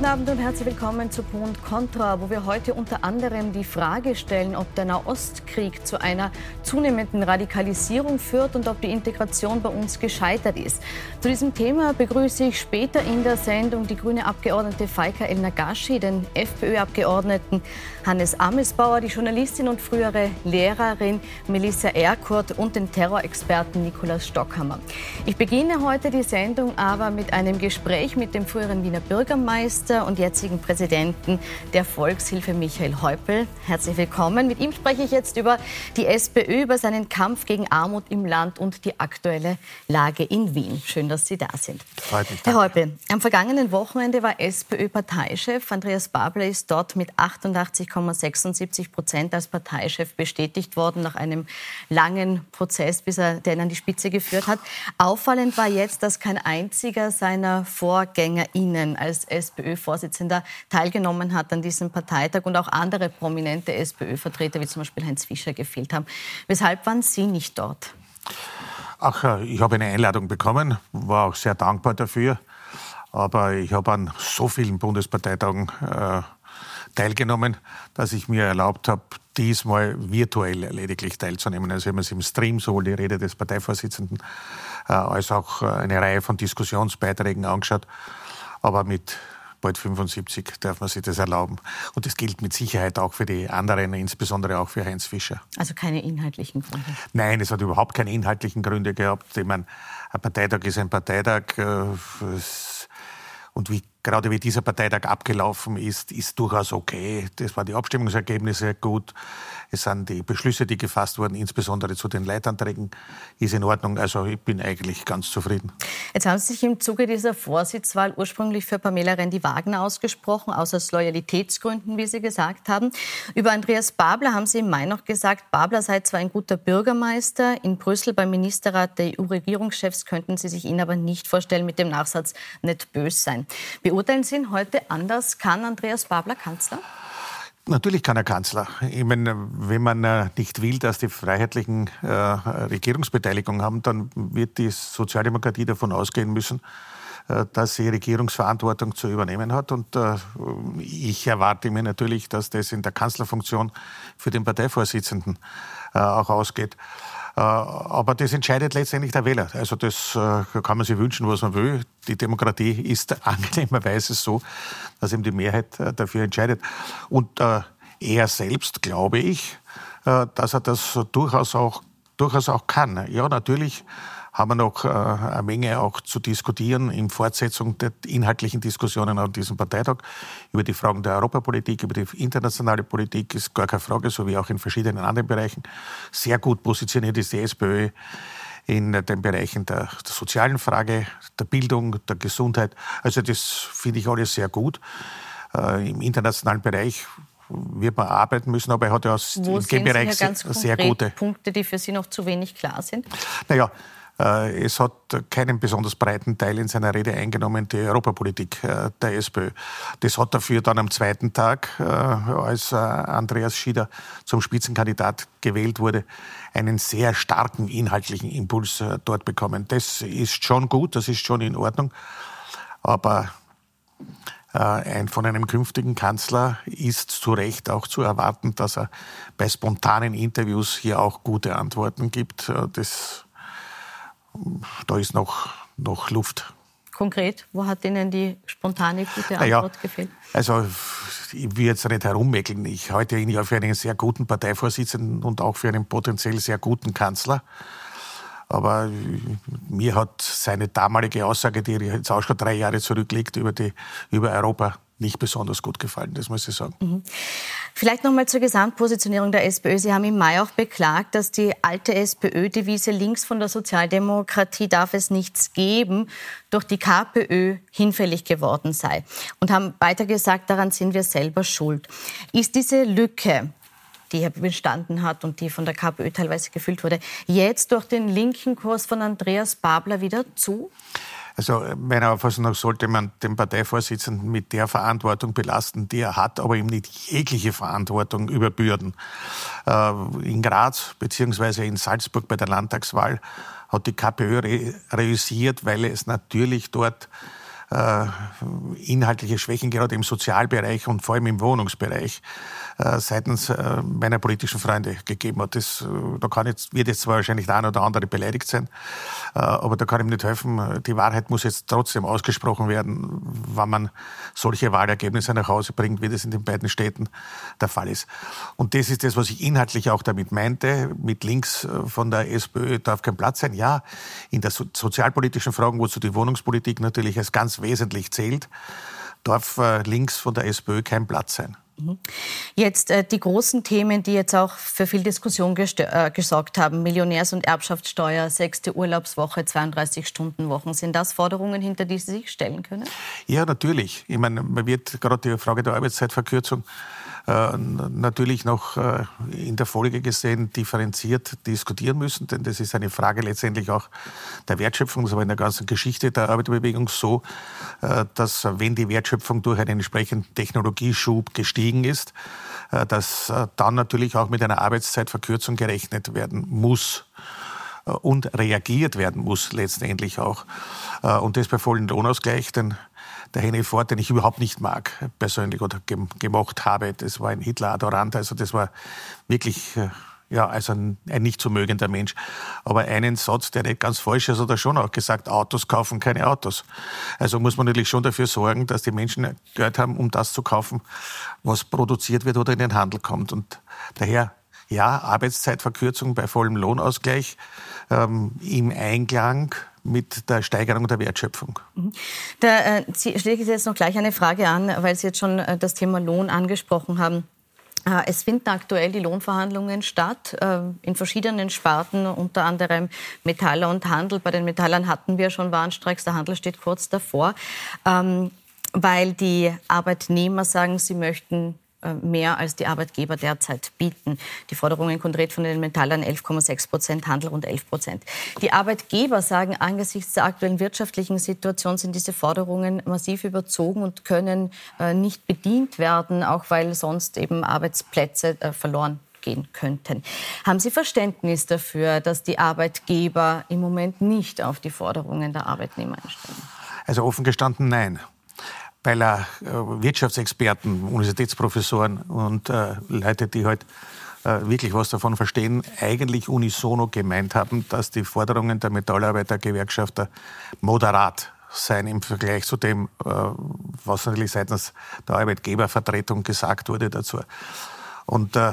Guten Abend und herzlich willkommen zu Pro Contra, wo wir heute unter anderem die Frage stellen, ob der Nahostkrieg zu einer zunehmenden Radikalisierung führt und ob die Integration bei uns gescheitert ist. Zu diesem Thema begrüße ich später in der Sendung die grüne Abgeordnete Faika El Nagashi, den FPÖ-Abgeordneten Hannes Amesbauer, die Journalistin und frühere Lehrerin Melissa Erkurt und den Terrorexperten Nikolaus Stockhammer. Ich beginne heute die Sendung aber mit einem Gespräch mit dem früheren Wiener Bürgermeister Bürgermeister und jetzigen Präsidenten der Volkshilfe Michael Häupl. Herzlich willkommen. Mit ihm spreche ich jetzt über die SPÖ, über seinen Kampf gegen Armut im Land und die aktuelle Lage in Wien. Schön, dass Sie da sind. Freut mich, Herr Häupl, am vergangenen Wochenende war SPÖ-Parteichef Andreas Babler ist dort mit 88,76 Prozent als Parteichef bestätigt worden nach einem langen Prozess, bis er den an die Spitze geführt hat. Auffallend war jetzt, dass kein einziger seiner VorgängerInnen als SPÖ SPÖ-Vorsitzender teilgenommen hat an diesem Parteitag und auch andere prominente SPÖ-Vertreter wie zum Beispiel Heinz Fischer gefehlt haben. Weshalb waren Sie nicht dort? Ach, äh, ich habe eine Einladung bekommen, war auch sehr dankbar dafür. Aber ich habe an so vielen Bundesparteitagen äh, teilgenommen, dass ich mir erlaubt habe, diesmal virtuell lediglich teilzunehmen. Also wir haben uns im Stream sowohl die Rede des Parteivorsitzenden äh, als auch äh, eine Reihe von Diskussionsbeiträgen angeschaut. Aber mit bald 75 darf man sich das erlauben. Und das gilt mit Sicherheit auch für die anderen, insbesondere auch für Heinz Fischer. Also keine inhaltlichen Gründe? Nein, es hat überhaupt keine inhaltlichen Gründe gehabt. Ich meine, ein Parteitag ist ein Parteitag. Äh, und wie gerade wie dieser Parteitag abgelaufen ist, ist durchaus okay. Das waren die Abstimmungsergebnisse gut. Es sind die Beschlüsse, die gefasst wurden, insbesondere zu den Leitanträgen, ist in Ordnung. Also ich bin eigentlich ganz zufrieden. Jetzt haben Sie sich im Zuge dieser Vorsitzwahl ursprünglich für Pamela Rendi-Wagner ausgesprochen, aus Loyalitätsgründen, wie Sie gesagt haben. Über Andreas Babler haben Sie im Mai noch gesagt, Babler sei zwar ein guter Bürgermeister, in Brüssel beim Ministerrat der EU-Regierungschefs könnten Sie sich ihn aber nicht vorstellen, mit dem Nachsatz nicht bös sein. Beurteilen Sie ihn heute anders? Kann Andreas Babler Kanzler? Natürlich kann er Kanzler. Ich meine, wenn man äh, nicht will, dass die Freiheitlichen äh, Regierungsbeteiligung haben, dann wird die Sozialdemokratie davon ausgehen müssen, äh, dass sie Regierungsverantwortung zu übernehmen hat. Und äh, ich erwarte mir natürlich, dass das in der Kanzlerfunktion für den Parteivorsitzenden äh, auch ausgeht. Äh, aber das entscheidet letztendlich der Wähler. Also das äh, kann man sich wünschen, was man will. Die Demokratie ist angenehmerweise so, dass eben die Mehrheit äh, dafür entscheidet. Und er selbst, glaube ich, dass er das durchaus auch, durchaus auch kann. Ja, natürlich haben wir noch äh, eine Menge auch zu diskutieren in Fortsetzung der inhaltlichen Diskussionen an diesem Parteitag. Über die Fragen der Europapolitik, über die internationale Politik ist gar keine Frage, so wie auch in verschiedenen anderen Bereichen. Sehr gut positioniert ist die SPÖ in den Bereichen der, der sozialen Frage, der Bildung, der Gesundheit. Also das finde ich alles sehr gut. Äh, Im internationalen Bereich wird man arbeiten müssen, aber er hat ja aus dem Bereich sehr, sehr gute Punkte, die für Sie noch zu wenig klar sind. Naja, es hat keinen besonders breiten Teil in seiner Rede eingenommen, die Europapolitik äh, der SPÖ. Das hat dafür dann am zweiten Tag, äh, als Andreas Schieder zum Spitzenkandidat gewählt wurde, einen sehr starken inhaltlichen Impuls dort bekommen. Das ist schon gut, das ist schon in Ordnung. Aber ein, von einem künftigen Kanzler ist zu Recht auch zu erwarten, dass er bei spontanen Interviews hier auch gute Antworten gibt. Das da ist noch, noch Luft. Konkret, wo hat Ihnen die spontane gute Antwort naja, gefehlt? Also ich will jetzt nicht herummäkeln. Ich halte ihn ja für einen sehr guten Parteivorsitzenden und auch für einen potenziell sehr guten Kanzler. Aber mir hat seine damalige Aussage, die jetzt auch schon drei Jahre zurückliegt, über, die, über Europa nicht besonders gut gefallen, das muss ich sagen. Mhm. Vielleicht noch mal zur Gesamtpositionierung der SPÖ. Sie haben im Mai auch beklagt, dass die alte SPÖ-Devise links von der Sozialdemokratie darf es nichts geben, durch die KPÖ hinfällig geworden sei. Und haben weiter gesagt, daran sind wir selber schuld. Ist diese Lücke, die hier bestanden hat und die von der KPÖ teilweise gefüllt wurde, jetzt durch den linken Kurs von Andreas Babler wieder zu? Also meiner Auffassung nach sollte man den Parteivorsitzenden mit der Verantwortung belasten, die er hat, aber ihm nicht jegliche Verantwortung überbürden. Äh, in Graz bzw. in Salzburg bei der Landtagswahl hat die KPÖ reüssiert, weil es natürlich dort äh, inhaltliche Schwächen gerade im Sozialbereich und vor allem im Wohnungsbereich äh, seitens äh, meiner politischen Freunde gegeben hat. Das, äh, da kann jetzt, wird jetzt zwar wahrscheinlich der eine oder andere beleidigt sein, äh, aber da kann ihm nicht helfen. Die Wahrheit muss jetzt trotzdem ausgesprochen werden, wann man solche Wahlergebnisse nach Hause bringt, wie das in den beiden Städten der Fall ist. Und das ist das, was ich inhaltlich auch damit meinte. Mit links äh, von der SPÖ darf kein Platz sein. Ja, in der so sozialpolitischen Fragen, wozu die Wohnungspolitik natürlich als ganz wesentlich zählt, darf äh, links von der SPÖ kein Platz sein. Jetzt äh, die großen Themen, die jetzt auch für viel Diskussion äh, gesorgt haben. Millionärs- und Erbschaftssteuer, sechste Urlaubswoche, 32-Stunden-Wochen. Sind das Forderungen, hinter die Sie sich stellen können? Ja, natürlich. Ich meine, man wird gerade die Frage der Arbeitszeitverkürzung äh, natürlich noch äh, in der Folge gesehen differenziert diskutieren müssen, denn das ist eine Frage letztendlich auch der Wertschöpfung. War in der ganzen Geschichte der Arbeiterbewegung so, äh, dass wenn die Wertschöpfung durch einen entsprechenden Technologieschub gestiegen ist, dass dann natürlich auch mit einer Arbeitszeitverkürzung gerechnet werden muss und reagiert werden muss letztendlich auch. Und das bei vollem Lohnausgleich, denn der Henry Ford, den ich überhaupt nicht mag, persönlich oder gemocht habe. Das war ein Hitler-Adorant, also das war wirklich äh, ja, also ein, ein nicht zu mögender Mensch. Aber einen Satz, der nicht ganz falsch ist, hat er schon auch gesagt, Autos kaufen keine Autos. Also muss man natürlich schon dafür sorgen, dass die Menschen Geld haben, um das zu kaufen, was produziert wird oder in den Handel kommt. Und daher, ja, Arbeitszeitverkürzung bei vollem Lohnausgleich ähm, im Einklang mit der Steigerung der Wertschöpfung. Mhm. Da äh, schließe ich jetzt noch gleich eine Frage an, weil Sie jetzt schon äh, das Thema Lohn angesprochen haben. Äh, es finden aktuell die Lohnverhandlungen statt äh, in verschiedenen Sparten, unter anderem Metaller und Handel. Bei den Metallern hatten wir schon Warnstreiks, der Handel steht kurz davor, ähm, weil die Arbeitnehmer sagen, sie möchten mehr als die Arbeitgeber derzeit bieten. Die Forderungen konkret von den Metallern 11,6 Prozent, Handel rund 11 Prozent. Die Arbeitgeber sagen, angesichts der aktuellen wirtschaftlichen Situation sind diese Forderungen massiv überzogen und können äh, nicht bedient werden, auch weil sonst eben Arbeitsplätze äh, verloren gehen könnten. Haben Sie Verständnis dafür, dass die Arbeitgeber im Moment nicht auf die Forderungen der Arbeitnehmer einstellen? Also offen gestanden nein weil er äh, Wirtschaftsexperten, Universitätsprofessoren und äh, Leute, die halt äh, wirklich was davon verstehen, eigentlich unisono gemeint haben, dass die Forderungen der Metallarbeitergewerkschafter moderat sein im Vergleich zu dem, äh, was natürlich seitens der Arbeitgebervertretung gesagt wurde dazu. Und äh,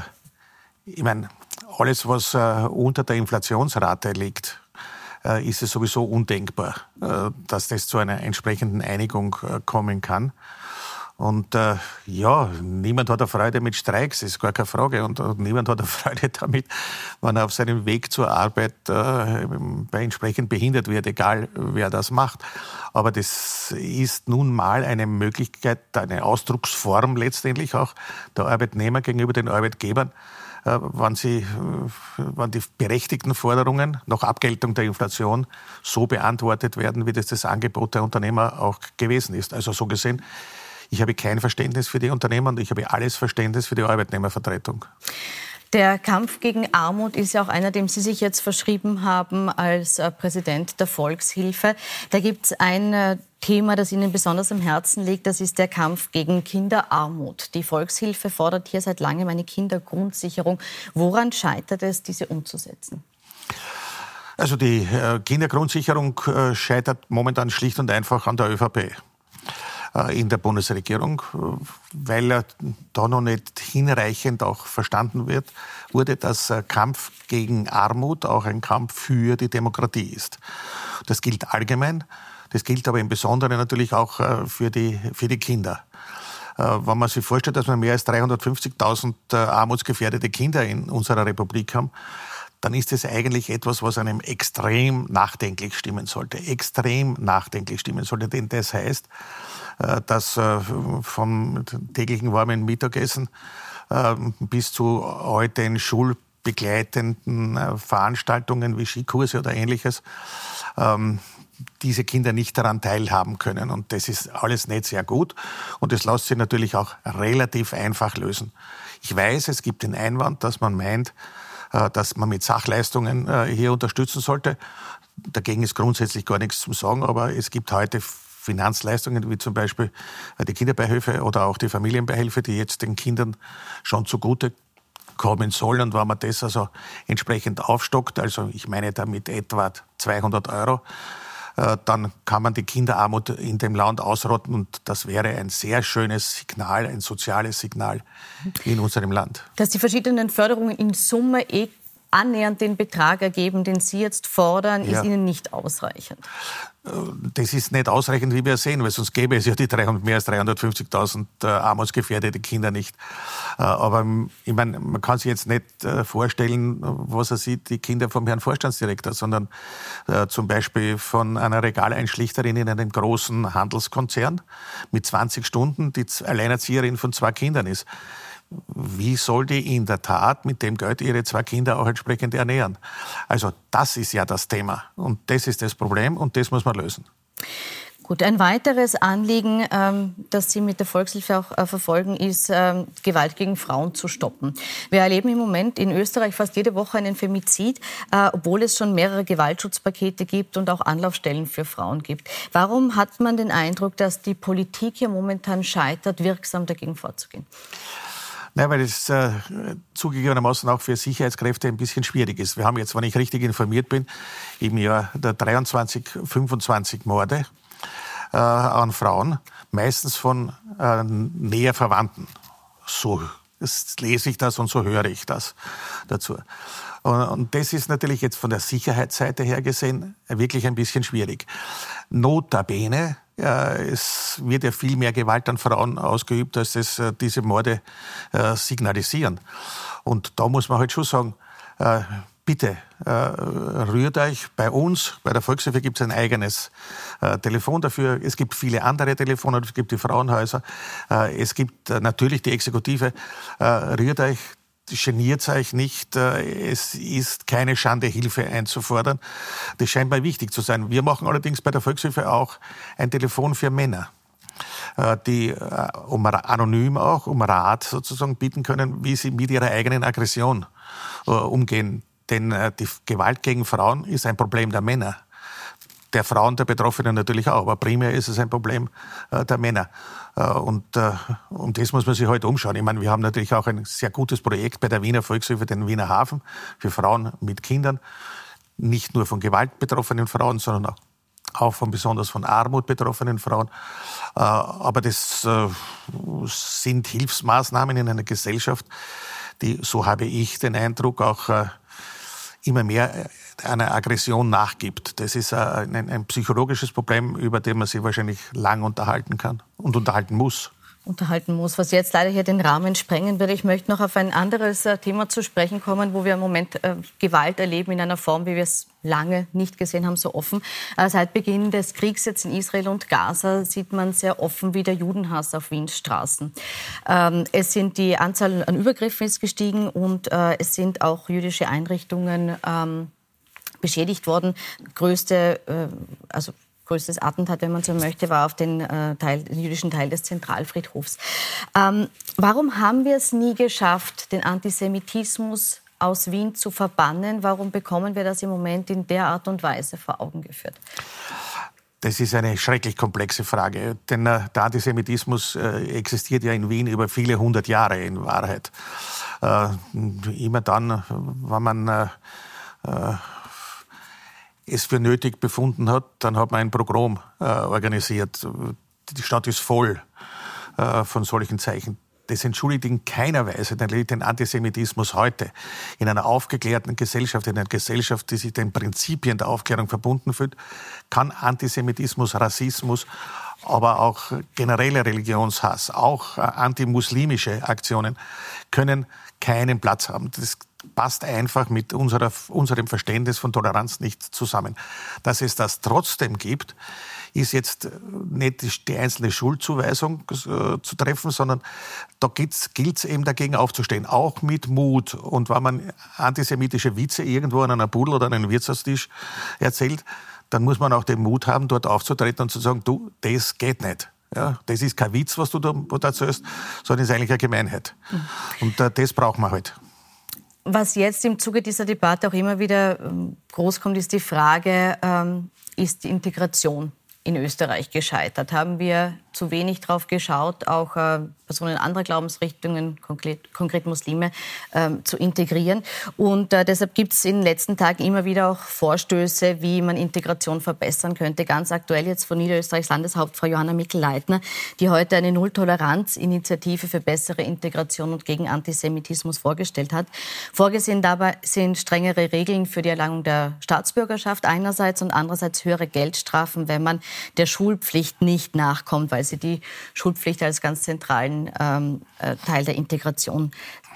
ich meine, alles, was äh, unter der Inflationsrate liegt, äh, ist es sowieso undenkbar, äh, dass das zu einer entsprechenden Einigung äh, kommen kann. Und äh, ja, niemand hat eine Freude mit Streiks, ist gar keine Frage. Und, und niemand hat eine Freude damit, wenn er auf seinem Weg zur Arbeit äh, entsprechend behindert wird, egal wer das macht. Aber das ist nun mal eine Möglichkeit, eine Ausdrucksform letztendlich auch der Arbeitnehmer gegenüber den Arbeitgebern, wann, sie, äh, wann die berechtigten Forderungen nach Abgeltung der Inflation so beantwortet werden, wie das das Angebot der Unternehmer auch gewesen ist. Also so gesehen, ich habe kein Verständnis für die Unternehmer und ich habe alles Verständnis für die Arbeitnehmervertretung. Der Kampf gegen Armut ist ja auch einer, dem Sie sich jetzt verschrieben haben als äh, Präsident der Volkshilfe. Da gibt es ein äh, Thema, das Ihnen besonders am Herzen liegt. Das ist der Kampf gegen Kinderarmut. Die Volkshilfe fordert hier seit langem eine Kindergrundsicherung. Woran scheitert es, diese umzusetzen? Also die äh, Kindergrundsicherung scheitert momentan schlicht und einfach an der ÖVP. Äh, in der Bundesregierung, äh, weil da noch nicht hinreichend auch verstanden wird, wurde, dass Kampf gegen Armut auch ein Kampf für die Demokratie ist. Das gilt allgemein, das gilt aber im Besonderen natürlich auch äh, für die, für die Kinder. Wenn man sich vorstellt, dass wir mehr als 350.000 armutsgefährdete Kinder in unserer Republik haben, dann ist es eigentlich etwas, was einem extrem nachdenklich stimmen sollte. Extrem nachdenklich stimmen sollte. Denn das heißt, äh, dass äh, vom täglichen warmen Mittagessen äh, bis zu heute in schulbegleitenden Veranstaltungen wie Skikurse oder ähnliches ähm, diese Kinder nicht daran teilhaben können. Und das ist alles nicht sehr gut. Und das lässt sich natürlich auch relativ einfach lösen. Ich weiß, es gibt den Einwand, dass man meint, dass man mit Sachleistungen hier unterstützen sollte. Dagegen ist grundsätzlich gar nichts zu sagen, aber es gibt heute Finanzleistungen wie zum Beispiel die Kinderbeihilfe oder auch die Familienbeihilfe, die jetzt den Kindern schon zugute kommen soll. Und wenn man das also entsprechend aufstockt, also ich meine damit etwa 200 Euro, äh, dann kann man die Kinderarmut in dem Land ausrotten und das wäre ein sehr schönes Signal, ein soziales Signal in unserem Land. Dass die verschiedenen Förderungen in Summe eh annähernd den Betrag ergeben, den Sie jetzt fordern, ja. ist Ihnen nicht ausreichend? Das ist nicht ausreichend, wie wir sehen, weil sonst gäbe es ja die 300, mehr als 350.000 äh, armutsgefährdete Kinder nicht. Äh, aber ähm, ich meine, man kann sich jetzt nicht äh, vorstellen, was er sieht, die Kinder vom Herrn Vorstandsdirektor, sondern äh, zum Beispiel von einer Regaleinschlichterin in einem großen Handelskonzern mit 20 Stunden, die Alleinerzieherin von zwei Kindern ist wie soll die in der Tat mit dem Geld ihre zwei Kinder auch entsprechend ernähren? Also das ist ja das Thema und das ist das Problem und das muss man lösen. Gut, ein weiteres Anliegen, ähm, das Sie mit der Volkshilfe auch äh, verfolgen, ist, ähm, Gewalt gegen Frauen zu stoppen. Wir erleben im Moment in Österreich fast jede Woche einen Femizid, äh, obwohl es schon mehrere Gewaltschutzpakete gibt und auch Anlaufstellen für Frauen gibt. Warum hat man den Eindruck, dass die Politik hier momentan scheitert, wirksam dagegen vorzugehen? Nein, weil es äh, zugegebenermaßen auch für Sicherheitskräfte ein bisschen schwierig ist. Wir haben jetzt, wenn ich richtig informiert bin, im Jahr der 23, 25 Morde äh, an Frauen, meistens von äh, näher Verwandten. So lese ich das und so höre ich das dazu. Und das ist natürlich jetzt von der Sicherheitsseite her gesehen wirklich ein bisschen schwierig. Notabene es wird ja viel mehr Gewalt an Frauen ausgeübt, als es äh, diese Morde äh, signalisieren. Und da muss man halt schon sagen, äh, bitte rührt euch bei uns, bei der Volkshilfe gibt es ein eigenes Telefon dafür. Es gibt viele andere Telefone, es gibt die Frauenhäuser, es gibt natürlich die Exekutive. Rührt euch geniert euch nicht. Äh, es ist keine Schande, Hilfe einzufordern. Das scheint mir wichtig zu sein. Wir machen allerdings bei der Volkshilfe auch ein Telefon für Männer äh, die äh, anonym auch um Rat sozusagen bieten können, wie sie mit ihrer eigenen Aggression umgehen. Denn die Gewalt gegen Frauen ist ein Problem der Männer der Frauen, der Betroffenen natürlich auch, aber primär ist es ein Problem äh, der Männer. Äh, und äh, um das muss man sich heute umschauen. Ich meine, wir haben natürlich auch ein sehr gutes Projekt bei der Wiener Volkshilfe, den Wiener Hafen, für Frauen mit Kindern. Nicht nur von Gewalt betroffenen Frauen, sondern auch auch von besonders von Armut betroffenen Frauen. Äh, aber das äh, sind Hilfsmaßnahmen in einer Gesellschaft, die, so habe ich den Eindruck, auch äh, immer mehr einer Aggression nachgibt. Das ist ein, ein psychologisches Problem, über das man sich wahrscheinlich lang unterhalten kann und unterhalten muss unterhalten muss, was jetzt leider hier den Rahmen sprengen würde. Ich möchte noch auf ein anderes äh, Thema zu sprechen kommen, wo wir im Moment äh, Gewalt erleben in einer Form, wie wir es lange nicht gesehen haben, so offen. Äh, seit Beginn des Kriegs jetzt in Israel und Gaza sieht man sehr offen wie der Judenhass auf Wiens Straßen. Ähm, es sind die Anzahl an Übergriffen ist gestiegen und es sind auch jüdische Einrichtungen ähm, beschädigt worden. Größte, also größtes Attentat, wenn man so möchte, war auf den, äh, Teil, den jüdischen Teil des Zentralfriedhofs. Ähm, warum haben wir es nie geschafft, den Antisemitismus aus Wien zu verbannen? Warum bekommen wir das im Moment in der Art und Weise vor Augen geführt? Das ist eine schrecklich komplexe Frage, denn äh, der Antisemitismus äh, existiert ja in Wien über viele hundert Jahre in Wahrheit. Äh, immer dann, wenn man es für nötig befunden hat, dann hat man ein Programm äh, organisiert. Die Stadt ist voll äh, von solchen Zeichen. Das entschuldigt in keiner Weise den Antisemitismus heute. In einer aufgeklärten Gesellschaft, in einer Gesellschaft, die sich den Prinzipien der Aufklärung verbunden fühlt, kann Antisemitismus, Rassismus, aber auch genereller Religionshass, auch äh, antimuslimische Aktionen können keinen Platz haben. Das passt einfach mit unserer, unserem Verständnis von Toleranz nicht zusammen. Dass es das trotzdem gibt, ist jetzt nicht die einzelne Schuldzuweisung äh, zu treffen, sondern da gilt es eben dagegen aufzustehen, auch mit Mut. Und wenn man antisemitische Witze irgendwo an einer Pudel oder an einem Wirtshaustisch erzählt, dann muss man auch den Mut haben, dort aufzutreten und zu sagen, du, das geht nicht. Ja, das ist kein Witz, was du da, erzählst, sondern ist eigentlich eine Gemeinheit. Mhm. Und äh, das braucht man halt. Was jetzt im Zuge dieser Debatte auch immer wieder ähm, groß kommt, ist die Frage, ähm, ist die Integration in Österreich gescheitert? Haben wir zu wenig drauf geschaut, auch äh, Personen anderer Glaubensrichtungen, konkret, konkret Muslime, ähm, zu integrieren. Und äh, deshalb gibt es in den letzten Tagen immer wieder auch Vorstöße, wie man Integration verbessern könnte. Ganz aktuell jetzt von Niederösterreichs Landeshauptfrau Johanna Mikl-Leitner, die heute eine Nulltoleranz-Initiative für bessere Integration und gegen Antisemitismus vorgestellt hat. Vorgesehen dabei sind strengere Regeln für die Erlangung der Staatsbürgerschaft einerseits und andererseits höhere Geldstrafen, wenn man der Schulpflicht nicht nachkommt, weil sie die Schulpflicht als ganz zentralen ähm, äh, Teil der Integration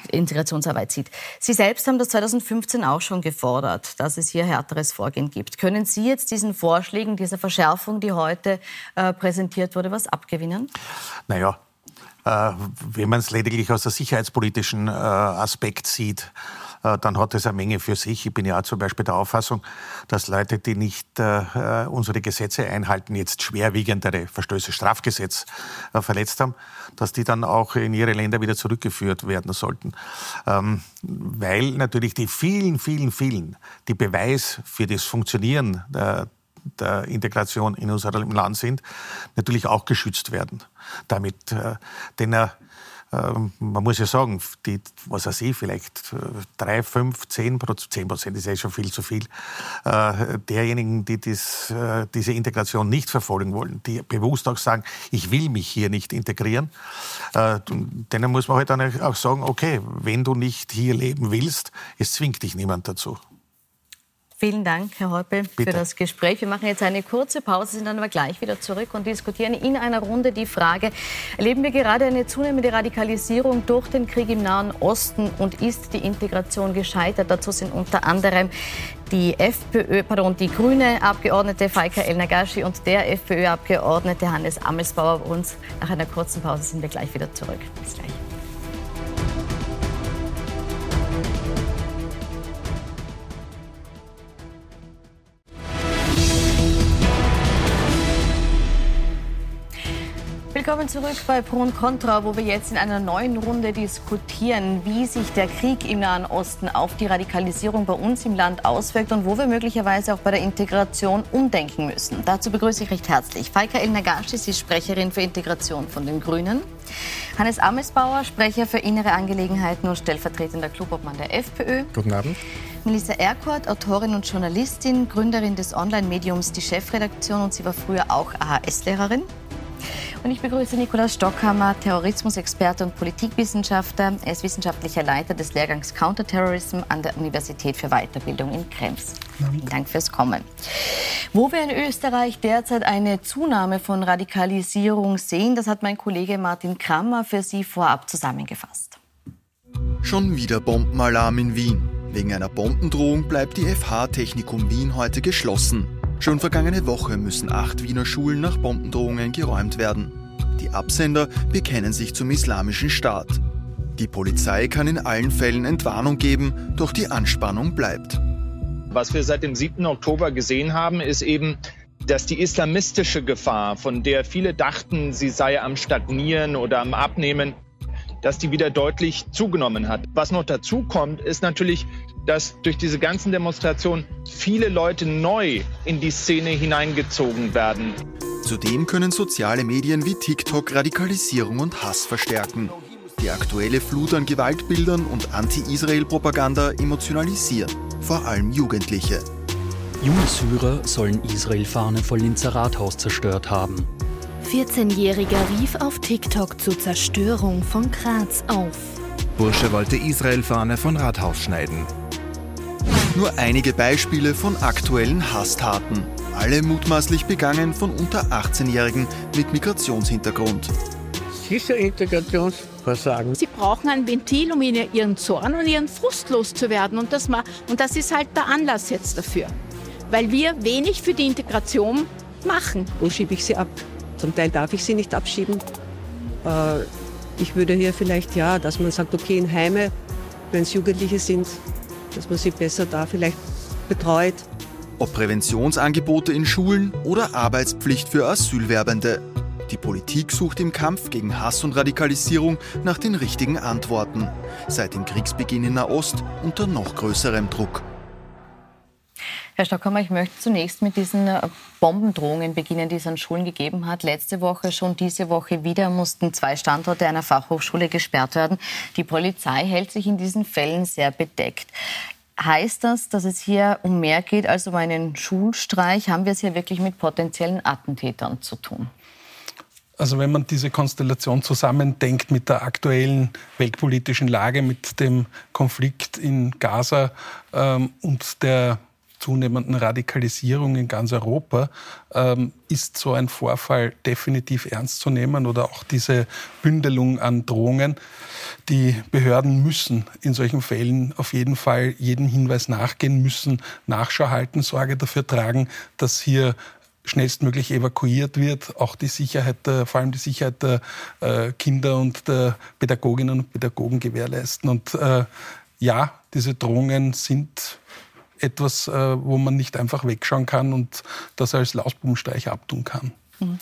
Integrationsarbeit sieht. Sie selbst haben das 2015 auch schon gefordert, dass es hier härteres Vorgehen gibt. Können Sie jetzt diesen Vorschlägen, dieser Verschärfung, die heute äh, präsentiert wurde, was abgewinnen? Naja, äh, wenn man es lediglich aus der sicherheitspolitischen äh, Aspekt sieht, dann hat es eine Menge für sich. Ich bin ja zum Beispiel der Auffassung, dass Leute, die nicht äh, unsere Gesetze einhalten, jetzt schwerwiegendere Verstöße Strafgesetz äh, verletzt haben, dass die dann auch in ihre Länder wieder zurückgeführt werden sollten. Ähm, weil natürlich die vielen, vielen, vielen, die Beweis für das Funktionieren der, Integration in unserem Land sind, natürlich auch geschützt werden. Damit, äh, denn äh, man muss ja sagen, die, was weiß ich, vielleicht äh, drei, fünf, zehn Prozent, zehn Prozent ist ja schon viel zu viel, äh, derjenigen, die das, äh, diese Integration nicht verfolgen wollen, die bewusst auch sagen, ich will mich hier nicht integrieren, denen muss man halt dann auch sagen, okay, wenn du nicht hier leben willst, es zwingt dich niemand dazu. Vielen Dank, Herr Heupel, für das Gespräch. Wir machen jetzt eine kurze Pause, sind dann aber gleich wieder zurück und diskutieren in einer Runde die Frage, erleben wir gerade eine zunehmende Radikalisierung durch den Krieg im Nahen Osten und ist die Integration gescheitert? Dazu sind unter anderem die FPÖ, pardon, die grüne Abgeordnete Faika El Nagashi und der FPÖ-Abgeordnete Hannes Amelsbauer. Und nach einer kurzen Pause sind wir gleich wieder zurück. Bis gleich. Willkommen zurück bei Pro und Contra, wo wir jetzt in einer neuen Runde diskutieren, wie sich der Krieg im Nahen Osten auf die Radikalisierung bei uns im Land auswirkt und wo wir möglicherweise auch bei der Integration umdenken müssen. Dazu begrüße ich recht herzlich Faika El Nagashi, sie ist Sprecherin für Integration von den Grünen. Hannes Amesbauer, Sprecher für innere Angelegenheiten und stellvertretender Clubobmann der FPÖ. Guten Abend. Melissa Erkort, Autorin und Journalistin, Gründerin des Online-Mediums Die Chefredaktion und sie war früher auch AHS-Lehrerin. Und ich begrüße Nikolaus Stockhammer, Terrorismusexperte und Politikwissenschaftler. Er ist wissenschaftlicher Leiter des Lehrgangs Counterterrorism an der Universität für Weiterbildung in Krems. Vielen Dank fürs Kommen. Wo wir in Österreich derzeit eine Zunahme von Radikalisierung sehen, das hat mein Kollege Martin Krammer für Sie vorab zusammengefasst. Schon wieder Bombenalarm in Wien. Wegen einer Bombendrohung bleibt die FH Technikum Wien heute geschlossen. Schon vergangene Woche müssen acht Wiener Schulen nach Bombendrohungen geräumt werden. Die Absender bekennen sich zum Islamischen Staat. Die Polizei kann in allen Fällen Entwarnung geben, doch die Anspannung bleibt. Was wir seit dem 7. Oktober gesehen haben, ist eben, dass die islamistische Gefahr, von der viele dachten, sie sei am Stagnieren oder am Abnehmen, dass die wieder deutlich zugenommen hat. Was noch dazu kommt, ist natürlich dass durch diese ganzen Demonstrationen viele Leute neu in die Szene hineingezogen werden. Zudem können soziale Medien wie TikTok Radikalisierung und Hass verstärken. Die aktuelle Flut an Gewaltbildern und Anti-Israel-Propaganda emotionalisieren, vor allem Jugendliche. Junge Syrer sollen Israel-Fahne vor Linzer Rathaus zerstört haben. 14-Jähriger rief auf TikTok zur Zerstörung von Graz auf. Bursche wollte Israel-Fahne von Rathaus schneiden. Nur einige Beispiele von aktuellen Hasstaten. Alle mutmaßlich begangen von unter 18-Jährigen mit Migrationshintergrund. Sicher Integrationsversagen. Sie brauchen ein Ventil, um ihren Zorn und ihren Frust loszuwerden. Und das, und das ist halt der Anlass jetzt dafür. Weil wir wenig für die Integration machen. Wo schiebe ich sie ab? Zum Teil darf ich sie nicht abschieben. Äh, ich würde hier vielleicht ja, dass man sagt, okay, in Heime, wenn es Jugendliche sind, dass man sie besser da vielleicht betreut. Ob Präventionsangebote in Schulen oder Arbeitspflicht für Asylwerbende. Die Politik sucht im Kampf gegen Hass und Radikalisierung nach den richtigen Antworten. Seit dem Kriegsbeginn in Nahost unter noch größerem Druck. Herr Stockhammer, ich möchte zunächst mit diesen äh, Bombendrohungen beginnen, die es an Schulen gegeben hat. Letzte Woche schon, diese Woche wieder mussten zwei Standorte einer Fachhochschule gesperrt werden. Die Polizei hält sich in diesen Fällen sehr bedeckt. Heißt das, dass es hier um mehr geht als um einen Schulstreich? Haben wir es hier wirklich mit potenziellen Attentätern zu tun? Also wenn man diese Konstellation zusammendenkt mit der aktuellen weltpolitischen Lage, mit dem Konflikt in Gaza ähm, und der zunehmenden Radikalisierung in ganz Europa, ähm, ist so ein Vorfall definitiv ernst zu nehmen oder auch diese Bündelung an Drohungen. Die Behörden müssen in solchen Fällen auf jeden Fall jeden Hinweis nachgehen, müssen Nachschau halten, Sorge dafür tragen, dass hier schnellstmöglich evakuiert wird, auch die Sicherheit, der, vor allem die Sicherheit der äh, Kinder und der Pädagoginnen und Pädagogen gewährleisten. Und äh, ja, diese Drohungen sind etwas, äh, wo man nicht einfach wegschauen kann und das als Lausbubenstreich abtun kann. Mhm.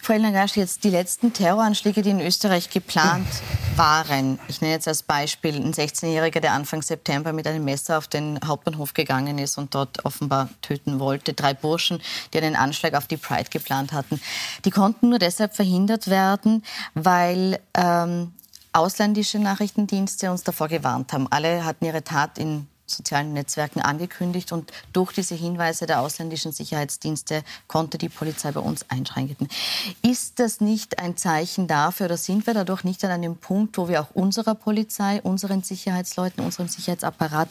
Frau Elnagasch, jetzt die letzten Terroranschläge, die in Österreich geplant waren. Ich nenne jetzt als Beispiel ein 16-Jähriger, der Anfang September mit einem Messer auf den Hauptbahnhof gegangen ist und dort offenbar töten wollte. Drei Burschen, die einen Anschlag auf die Pride geplant hatten. Die konnten nur deshalb verhindert werden, weil ähm, ausländische Nachrichtendienste uns davor gewarnt haben. Alle hatten ihre Tat in sozialen Netzwerken angekündigt und durch diese Hinweise der ausländischen Sicherheitsdienste konnte die Polizei bei uns einschränken. Ist das nicht ein Zeichen dafür oder sind wir dadurch nicht an einem Punkt, wo wir auch unserer Polizei, unseren Sicherheitsleuten, unserem Sicherheitsapparat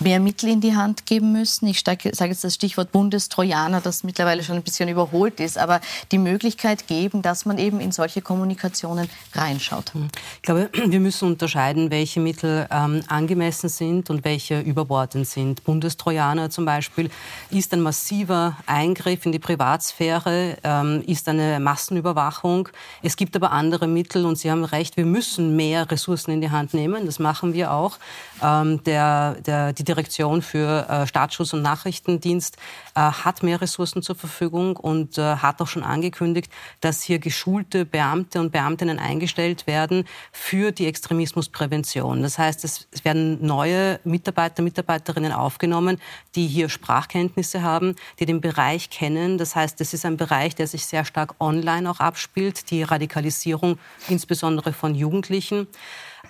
mehr Mittel in die Hand geben müssen? Ich sage jetzt das Stichwort Bundestrojaner, das mittlerweile schon ein bisschen überholt ist, aber die Möglichkeit geben, dass man eben in solche Kommunikationen reinschaut. Ich glaube, wir müssen unterscheiden, welche Mittel ähm, angemessen sind und welche über sind. Bundestrojaner zum Beispiel ist ein massiver Eingriff in die Privatsphäre, ähm, ist eine Massenüberwachung. Es gibt aber andere Mittel und Sie haben recht, wir müssen mehr Ressourcen in die Hand nehmen. Das machen wir auch. Ähm, der, der, die Direktion für äh, Staatsschutz und Nachrichtendienst äh, hat mehr Ressourcen zur Verfügung und äh, hat auch schon angekündigt, dass hier geschulte Beamte und Beamtinnen eingestellt werden für die Extremismusprävention. Das heißt, es werden neue Mitarbeiter, Mitarbeiterinnen aufgenommen, die hier Sprachkenntnisse haben, die den Bereich kennen. Das heißt, es ist ein Bereich, der sich sehr stark online auch abspielt, die Radikalisierung insbesondere von Jugendlichen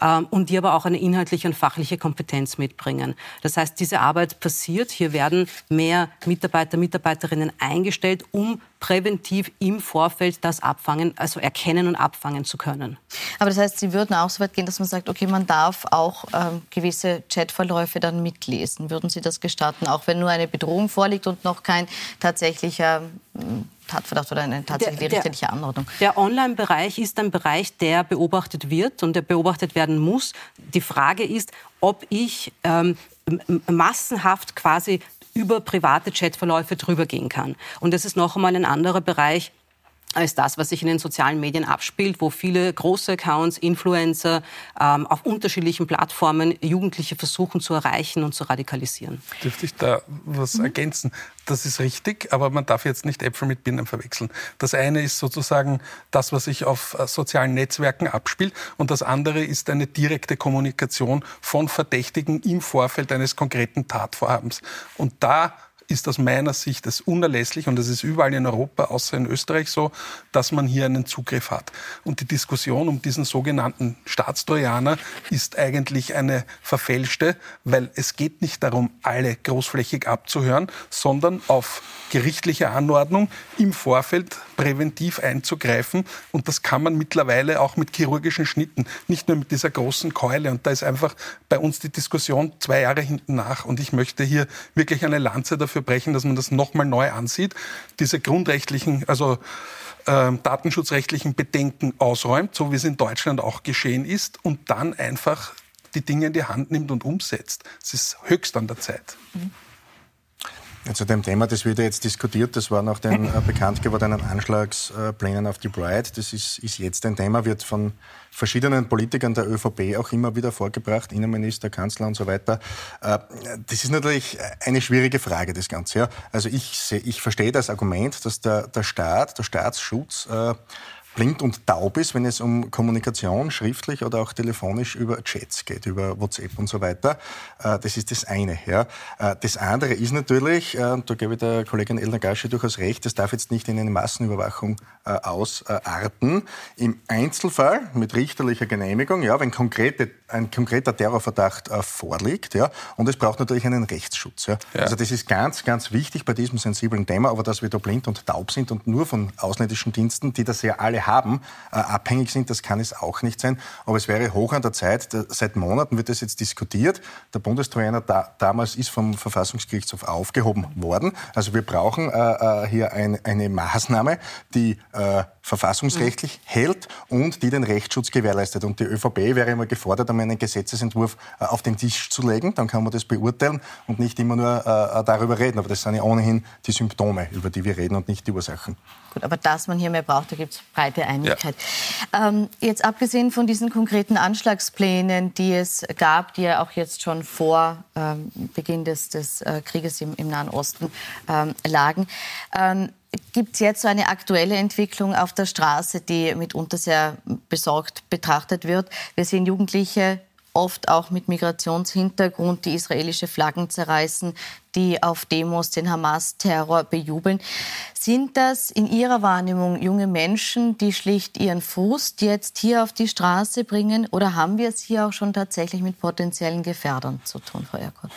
ähm, und die aber auch eine inhaltliche und fachliche Kompetenz mitbringen. Das heißt, diese Arbeit passiert. Hier werden mehr Mitarbeiter, Mitarbeiterinnen eingestellt, um präventiv im Vorfeld das abfangen, also erkennen und abfangen zu können. Aber das heißt, Sie würden auch so weit gehen, dass man sagt, okay, man darf auch ähm, gewisse Chatverläufe dann mitlesen. Würden Sie das gestatten, auch wenn nur eine Bedrohung vorliegt und noch kein tatsächlicher hm, Tatverdacht oder eine tatsächliche der, richterliche Anordnung. Der Online-Bereich ist ein Bereich, der beobachtet wird und der beobachtet werden muss. Die Frage ist, ob ich ähm, massenhaft quasi über private Chatverläufe drüber gehen kann. Und das ist noch einmal ein anderer Bereich, als das, was sich in den sozialen Medien abspielt, wo viele große Accounts, Influencer ähm, auf unterschiedlichen Plattformen Jugendliche versuchen zu erreichen und zu radikalisieren. Dürfte ich da was mhm. ergänzen? Das ist richtig, aber man darf jetzt nicht Äpfel mit Birnen verwechseln. Das eine ist sozusagen das, was sich auf äh, sozialen Netzwerken abspielt und das andere ist eine direkte Kommunikation von Verdächtigen im Vorfeld eines konkreten Tatvorhabens. Und da ist aus meiner Sicht es unerlässlich, und das ist überall in Europa, außer in Österreich so, dass man hier einen Zugriff hat. Und die Diskussion um diesen sogenannten Staatstrojaner ist eigentlich eine verfälschte, weil es geht nicht darum, alle großflächig abzuhören, sondern auf gerichtliche Anordnung im Vorfeld präventiv einzugreifen. Und das kann man mittlerweile auch mit chirurgischen Schnitten, nicht nur mit dieser großen Keule. Und da ist einfach bei uns die Diskussion zwei Jahre hinten nach. Und ich möchte hier wirklich eine Lanze dafür brechen, dass man das nochmal neu ansieht. Diese grundrechtlichen, also äh, datenschutzrechtlichen Bedenken ausräumt, so wie es in Deutschland auch geschehen ist, und dann einfach die Dinge in die Hand nimmt und umsetzt. Es ist höchst an der Zeit. Mhm. Zu dem Thema, das wird ja jetzt diskutiert, das war nach den äh, bekannt gewordenen Anschlagsplänen auf die Bride. Das ist, ist jetzt ein Thema, wird von verschiedenen Politikern der ÖVP auch immer wieder vorgebracht, Innenminister, Kanzler und so weiter. Äh, das ist natürlich eine schwierige Frage, das Ganze. Ja. Also ich, ich verstehe das Argument, dass der, der Staat, der Staatsschutz äh, blind und taub ist, wenn es um Kommunikation schriftlich oder auch telefonisch über Chats geht, über WhatsApp und so weiter. Äh, das ist das eine. Ja. Äh, das andere ist natürlich, äh, da gebe ich der Kollegin Elna Gasche durchaus recht, das darf jetzt nicht in eine Massenüberwachung ausarten. Im Einzelfall mit richterlicher Genehmigung, ja, wenn konkrete, ein konkreter Terrorverdacht vorliegt, ja, und es braucht natürlich einen Rechtsschutz. Ja. ja. Also das ist ganz, ganz wichtig bei diesem sensiblen Thema, aber dass wir da blind und taub sind und nur von ausländischen Diensten, die das ja alle haben, äh, abhängig sind. Das kann es auch nicht sein. Aber es wäre hoch an der Zeit. Seit Monaten wird das jetzt diskutiert. Der Bundestrojaner da, damals ist vom Verfassungsgerichtshof aufgehoben worden. Also wir brauchen äh, äh hier ein, eine Maßnahme, die äh, verfassungsrechtlich mhm. hält und die den Rechtsschutz gewährleistet. Und die ÖVP wäre immer gefordert, um einen Gesetzesentwurf äh, auf den Tisch zu legen. Dann kann man das beurteilen und nicht immer nur äh, darüber reden. Aber das sind ja ohnehin die Symptome, über die wir reden und nicht die Ursachen. Gut, aber dass man hier mehr braucht, da gibt es breite Einigkeit. Ja. Ähm, jetzt abgesehen von diesen konkreten Anschlagsplänen, die es gab, die ja auch jetzt schon vor ähm, Beginn des, des äh, Krieges im, im, Nahen Osten ähm, lagen, ähm, gibt es jetzt so eine aktuelle Entwicklung auf der Straße, die mitunter sehr besorgt betrachtet wird. Wir sehen Jugendliche oft auch mit Migrationshintergrund, die israelische Flaggen zerreißen, die auf Demos den Hamas-Terror bejubeln. Sind das in Ihrer Wahrnehmung junge Menschen, die schlicht ihren Frust jetzt hier auf die Straße bringen? Oder haben wir es hier auch schon tatsächlich mit potenziellen Gefährdern zu tun, Frau Erkot?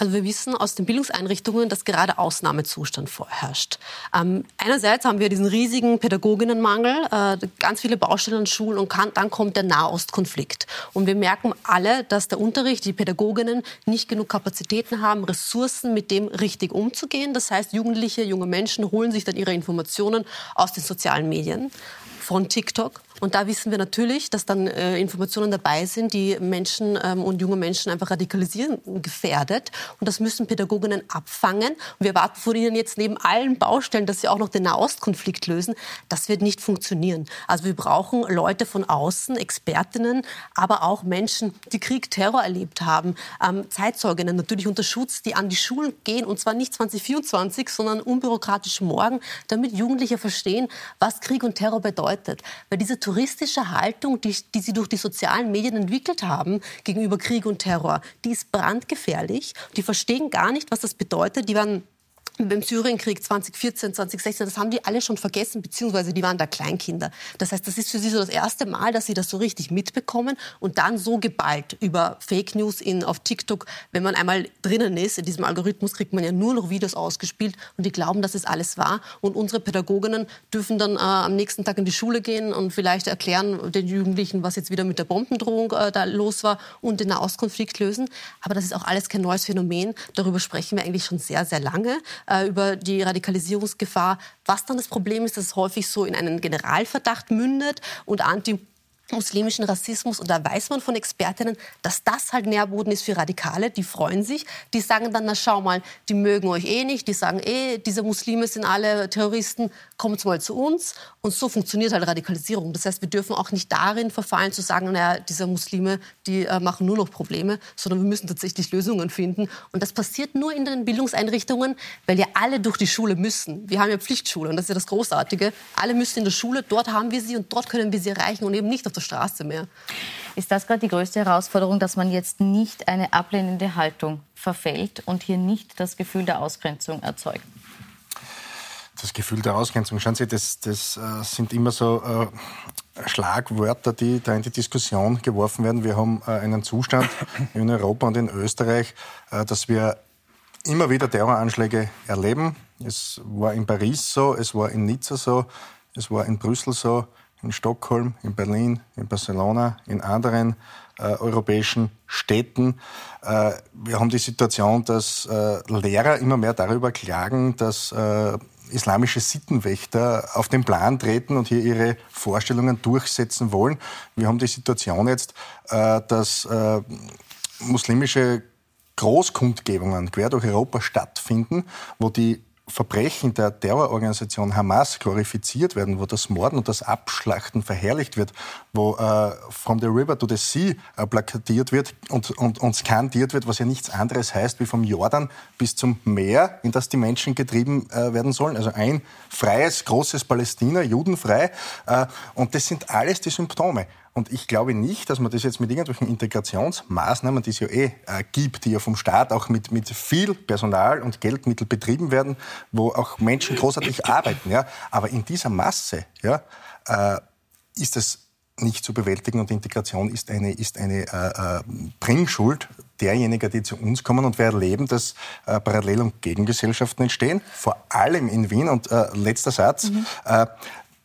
Also wir wissen aus den Bildungseinrichtungen, dass gerade Ausnahmezustand vorherrscht. Ähm, einerseits haben wir diesen riesigen Pädagoginnenmangel, äh, ganz viele Baustellen an Schulen und kann, dann kommt der Nahostkonflikt. Und wir merken alle, dass der Unterricht, die Pädagoginnen nicht genug Kapazitäten haben, Ressourcen mit dem richtig umzugehen. Das heißt, Jugendliche, junge Menschen holen sich dann ihre Informationen aus den sozialen Medien von TikTok und da wissen wir natürlich, dass dann äh, Informationen dabei sind, die Menschen ähm, und junge Menschen einfach radikalisieren gefährdet. Und das müssen Pädagoginnen abfangen. Und wir erwarten von ihnen jetzt neben allen Baustellen, dass sie auch noch den Nahostkonflikt lösen. Das wird nicht funktionieren. Also wir brauchen Leute von außen, Expertinnen, aber auch Menschen, die Krieg, Terror erlebt haben, ähm, Zeitzeuginnen natürlich unter Schutz, die an die Schulen gehen und zwar nicht 2024, sondern unbürokratisch morgen, damit Jugendliche verstehen, was Krieg und Terror bedeutet. Weil diese touristische Haltung, die, die sie durch die sozialen Medien entwickelt haben gegenüber Krieg und Terror, die ist brandgefährlich. Die verstehen gar nicht, was das bedeutet. Die werden beim Syrienkrieg 2014, 2016, das haben die alle schon vergessen, beziehungsweise die waren da Kleinkinder. Das heißt, das ist für sie so das erste Mal, dass sie das so richtig mitbekommen und dann so geballt über Fake News in, auf TikTok. Wenn man einmal drinnen ist, in diesem Algorithmus kriegt man ja nur noch Videos ausgespielt und die glauben, dass es alles wahr. Und unsere Pädagoginnen dürfen dann äh, am nächsten Tag in die Schule gehen und vielleicht erklären den Jugendlichen, was jetzt wieder mit der Bombendrohung äh, da los war und den Nahostkonflikt lösen. Aber das ist auch alles kein neues Phänomen. Darüber sprechen wir eigentlich schon sehr, sehr lange äh, über die Radikalisierungsgefahr. Was dann das Problem ist, dass es häufig so in einen Generalverdacht mündet und anti muslimischen Rassismus. Und da weiß man von Expertinnen, dass das halt Nährboden ist für Radikale. Die freuen sich. Die sagen dann, na schau mal, die mögen euch eh nicht. Die sagen eh, diese Muslime sind alle Terroristen. Kommt mal zu uns. Und so funktioniert halt Radikalisierung. Das heißt, wir dürfen auch nicht darin verfallen zu sagen, naja, diese Muslime, die äh, machen nur noch Probleme, sondern wir müssen tatsächlich Lösungen finden. Und das passiert nur in den Bildungseinrichtungen, weil ja alle durch die Schule müssen. Wir haben ja Pflichtschule und das ist ja das Großartige. Alle müssen in der Schule, dort haben wir sie und dort können wir sie erreichen und eben nicht auf der Straße mehr. Ist das gerade die größte Herausforderung, dass man jetzt nicht eine ablehnende Haltung verfällt und hier nicht das Gefühl der Ausgrenzung erzeugt? Das Gefühl der Ausgrenzung, schauen Sie, das, das äh, sind immer so äh, Schlagwörter, die da in die Diskussion geworfen werden. Wir haben äh, einen Zustand in Europa und in Österreich, äh, dass wir immer wieder Terroranschläge erleben. Es war in Paris so, es war in Nizza so, es war in Brüssel so, in Stockholm, in Berlin, in Barcelona, in anderen äh, europäischen Städten. Äh, wir haben die Situation, dass äh, Lehrer immer mehr darüber klagen, dass äh, islamische Sittenwächter auf den Plan treten und hier ihre Vorstellungen durchsetzen wollen. Wir haben die Situation jetzt, äh, dass äh, muslimische Großkundgebungen quer durch Europa stattfinden, wo die Verbrechen der Terrororganisation Hamas glorifiziert werden, wo das Morden und das Abschlachten verherrlicht wird, wo äh, From the River to the Sea äh, plakatiert wird und, und, und skandiert wird, was ja nichts anderes heißt wie vom Jordan bis zum Meer, in das die Menschen getrieben äh, werden sollen. Also ein freies, großes Palästina, judenfrei. Äh, und das sind alles die Symptome. Und ich glaube nicht, dass man das jetzt mit irgendwelchen Integrationsmaßnahmen, die es ja eh äh, gibt, die ja vom Staat auch mit, mit viel Personal und Geldmittel betrieben werden, wo auch Menschen großartig arbeiten. Ja. Aber in dieser Masse ja, äh, ist es nicht zu bewältigen und Integration ist eine, ist eine äh, äh Bringschuld derjenigen, die zu uns kommen und wir erleben, dass äh, Parallel- und Gegengesellschaften entstehen, vor allem in Wien. Und äh, letzter Satz, mhm.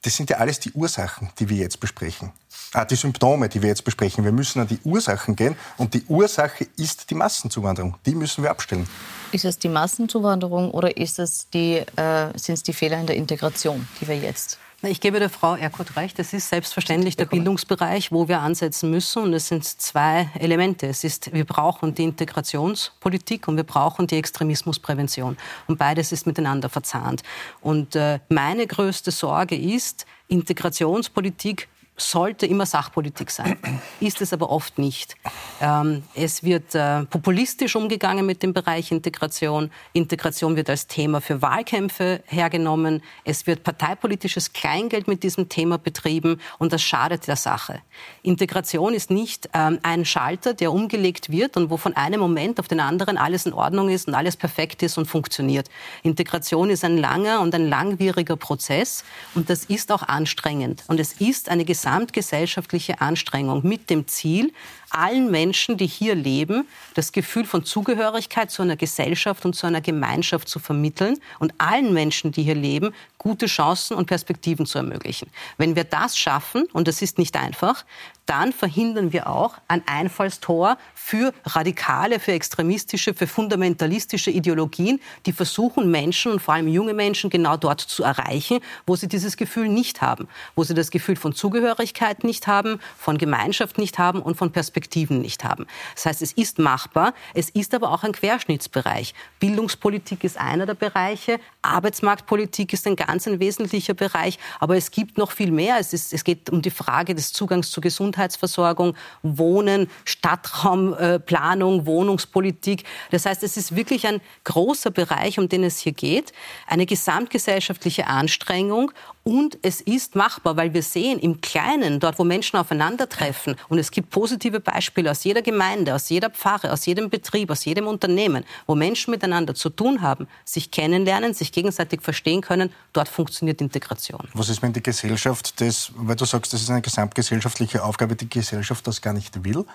Das sind ja alles die Ursachen, die wir jetzt besprechen. Ah, die Symptome, die wir jetzt besprechen. Wir müssen an die Ursachen gehen und die Ursache ist die Massenzuwanderung. Die müssen wir abstellen. Ist es die Massenzuwanderung oder ist es die, äh, sind es die Fehler in der Integration, die wir jetzt ich gebe der Frau Erkurt recht. Es ist selbstverständlich der Bildungsbereich, wo wir ansetzen müssen. Und es sind zwei Elemente. Es ist, wir brauchen die Integrationspolitik und wir brauchen die Extremismusprävention. Und beides ist miteinander verzahnt. Und äh, meine größte Sorge ist, Integrationspolitik sollte immer Sachpolitik sein, ist es aber oft nicht. Ähm, es wird äh, populistisch umgegangen mit dem Bereich Integration. Integration wird als Thema für Wahlkämpfe hergenommen. Es wird parteipolitisches Kleingeld mit diesem Thema betrieben und das schadet der Sache. Integration ist nicht ähm, ein Schalter, der umgelegt wird und wo von einem Moment auf den anderen alles in Ordnung ist und alles perfekt ist und funktioniert. Integration ist ein langer und ein langwieriger Prozess und das ist auch anstrengend. Und es ist eine gesamtgesellschaftliche Anstrengung mit dem Ziel, allen Menschen, die hier leben, das Gefühl von Zugehörigkeit zu einer Gesellschaft und zu einer Gemeinschaft zu vermitteln und allen Menschen, die hier leben, gute Chancen und Perspektiven zu ermöglichen. Wenn wir das schaffen, und das ist nicht einfach, dann verhindern wir auch ein Einfallstor für radikale, für extremistische, für fundamentalistische Ideologien, die versuchen, Menschen und vor allem junge Menschen genau dort zu erreichen, wo sie dieses Gefühl nicht haben, wo sie das Gefühl von Zugehörigkeit nicht haben, von Gemeinschaft nicht haben und von Perspektiven nicht haben. Das heißt, es ist machbar, es ist aber auch ein Querschnittsbereich. Bildungspolitik ist einer der Bereiche, Arbeitsmarktpolitik ist ein ganz ein wesentlicher Bereich, aber es gibt noch viel mehr. Es, ist, es geht um die Frage des Zugangs zur Gesundheit Gesundheitsversorgung, Wohnen, Stadtraumplanung, Wohnungspolitik. Das heißt, es ist wirklich ein großer Bereich, um den es hier geht. Eine gesamtgesellschaftliche Anstrengung und es ist machbar, weil wir sehen im Kleinen, dort wo Menschen aufeinandertreffen, und es gibt positive Beispiele aus jeder Gemeinde, aus jeder Pfarre, aus jedem Betrieb, aus jedem Unternehmen, wo Menschen miteinander zu tun haben, sich kennenlernen, sich gegenseitig verstehen können, dort funktioniert Integration. Was ist, wenn die Gesellschaft das, weil du sagst, das ist eine gesamtgesellschaftliche Aufgabe, die Gesellschaft das gar nicht will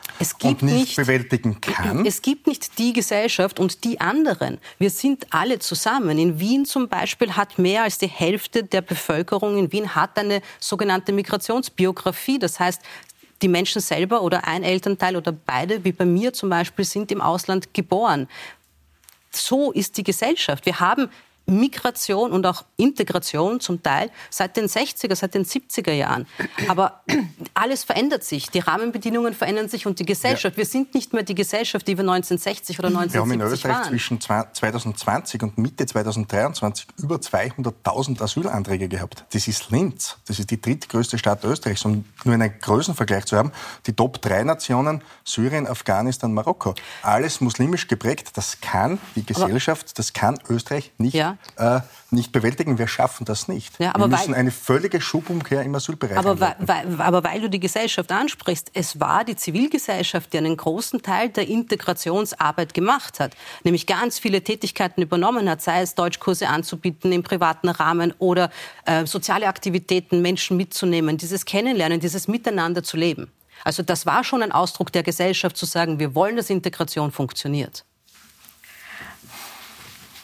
und nicht, nicht bewältigen kann? Es gibt nicht die Gesellschaft und die anderen. Wir sind alle zusammen. In Wien zum Beispiel hat mehr als die Hälfte der Bevölkerung Bevölkerung in Wien hat eine sogenannte Migrationsbiografie. Das heißt, die Menschen selber oder ein Elternteil oder beide, wie bei mir zum Beispiel, sind im Ausland geboren. So ist die Gesellschaft. Wir haben Migration und auch Integration zum Teil seit den 60er, seit den 70er Jahren. Aber alles verändert sich. Die Rahmenbedingungen verändern sich und die Gesellschaft. Ja. Wir sind nicht mehr die Gesellschaft, die wir 1960 oder 1970 Wir haben in Österreich waren. zwischen 2020 und Mitte 2023 über 200.000 Asylanträge gehabt. Das ist Linz. Das ist die drittgrößte Stadt Österreichs. Um nur einen Größenvergleich zu haben, die Top-3-Nationen Syrien, Afghanistan, Marokko. Alles muslimisch geprägt. Das kann die Gesellschaft, das kann Österreich nicht ja äh, nicht bewältigen. Wir schaffen das nicht. Ja, wir müssen eine völlige Schubumkehr im Asylbereich aber weil, weil, aber weil du die Gesellschaft ansprichst, es war die Zivilgesellschaft, die einen großen Teil der Integrationsarbeit gemacht hat, nämlich ganz viele Tätigkeiten übernommen hat, sei es Deutschkurse anzubieten im privaten Rahmen oder äh, soziale Aktivitäten, Menschen mitzunehmen, dieses Kennenlernen, dieses Miteinander zu leben. Also das war schon ein Ausdruck der Gesellschaft zu sagen, wir wollen, dass Integration funktioniert.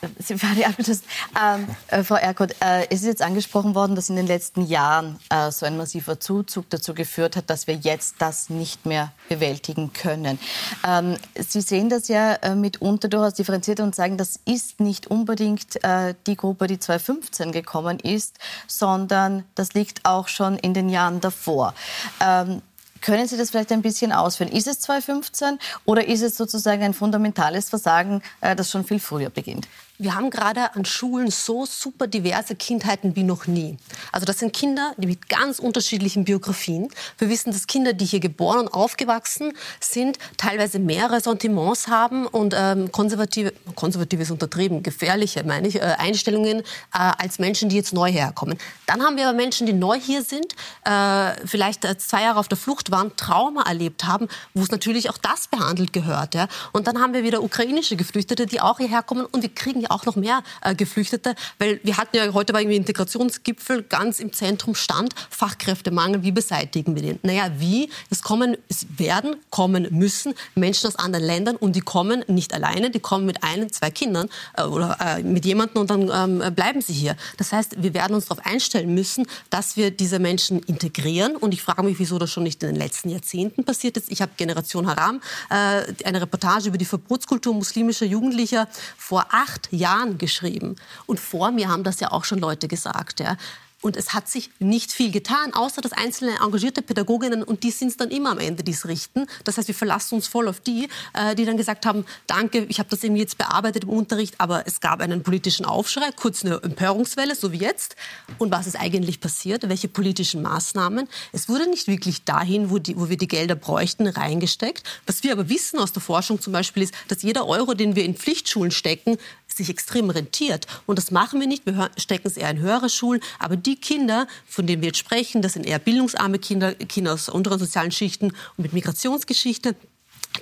Ähm, äh, Frau Erkot, äh, es ist jetzt angesprochen worden, dass in den letzten Jahren äh, so ein massiver Zuzug dazu geführt hat, dass wir jetzt das nicht mehr bewältigen können. Ähm, Sie sehen das ja äh, mitunter durchaus differenziert und sagen, das ist nicht unbedingt äh, die Gruppe, die 2015 gekommen ist, sondern das liegt auch schon in den Jahren davor. Ähm, können Sie das vielleicht ein bisschen ausführen? Ist es 2015 oder ist es sozusagen ein fundamentales Versagen, äh, das schon viel früher beginnt? Wir haben gerade an Schulen so super diverse Kindheiten wie noch nie. Also das sind Kinder, mit ganz unterschiedlichen Biografien. Wir wissen, dass Kinder, die hier geboren und aufgewachsen sind, teilweise mehr Ressentiments haben und ähm, konservative, konservatives untertrieben, gefährliche, meine ich, äh, Einstellungen äh, als Menschen, die jetzt neu herkommen. Dann haben wir aber Menschen, die neu hier sind, äh, vielleicht äh, zwei Jahre auf der Flucht waren, Trauma erlebt haben, wo es natürlich auch das behandelt gehört. Ja? Und dann haben wir wieder ukrainische Geflüchtete, die auch hierher kommen und wir kriegen ja auch noch mehr äh, Geflüchtete, weil wir hatten ja heute war irgendwie Integrationsgipfel, ganz im Zentrum stand Fachkräftemangel, wie beseitigen wir den? Naja, wie? Es kommen, es werden kommen müssen Menschen aus anderen Ländern und die kommen nicht alleine, die kommen mit ein, zwei Kindern äh, oder äh, mit jemandem und dann ähm, bleiben sie hier. Das heißt, wir werden uns darauf einstellen müssen, dass wir diese Menschen integrieren und ich frage mich, wieso das schon nicht in den letzten Jahrzehnten passiert ist. Ich habe Generation Haram, äh, eine Reportage über die Verbotskultur muslimischer Jugendlicher vor acht Jahren geschrieben. Und vor mir haben das ja auch schon Leute gesagt. Ja. Und es hat sich nicht viel getan, außer dass einzelne engagierte Pädagoginnen, und die sind es dann immer am Ende, die es richten. Das heißt, wir verlassen uns voll auf die, äh, die dann gesagt haben, danke, ich habe das irgendwie jetzt bearbeitet im Unterricht, aber es gab einen politischen Aufschrei, kurz eine Empörungswelle, so wie jetzt. Und was ist eigentlich passiert? Welche politischen Maßnahmen? Es wurde nicht wirklich dahin, wo, die, wo wir die Gelder bräuchten, reingesteckt. Was wir aber wissen aus der Forschung zum Beispiel ist, dass jeder Euro, den wir in Pflichtschulen stecken, sich extrem rentiert. Und das machen wir nicht. Wir stecken es eher in höhere Schulen. Aber die Kinder, von denen wir jetzt sprechen, das sind eher bildungsarme Kinder, Kinder aus unteren sozialen Schichten und mit Migrationsgeschichte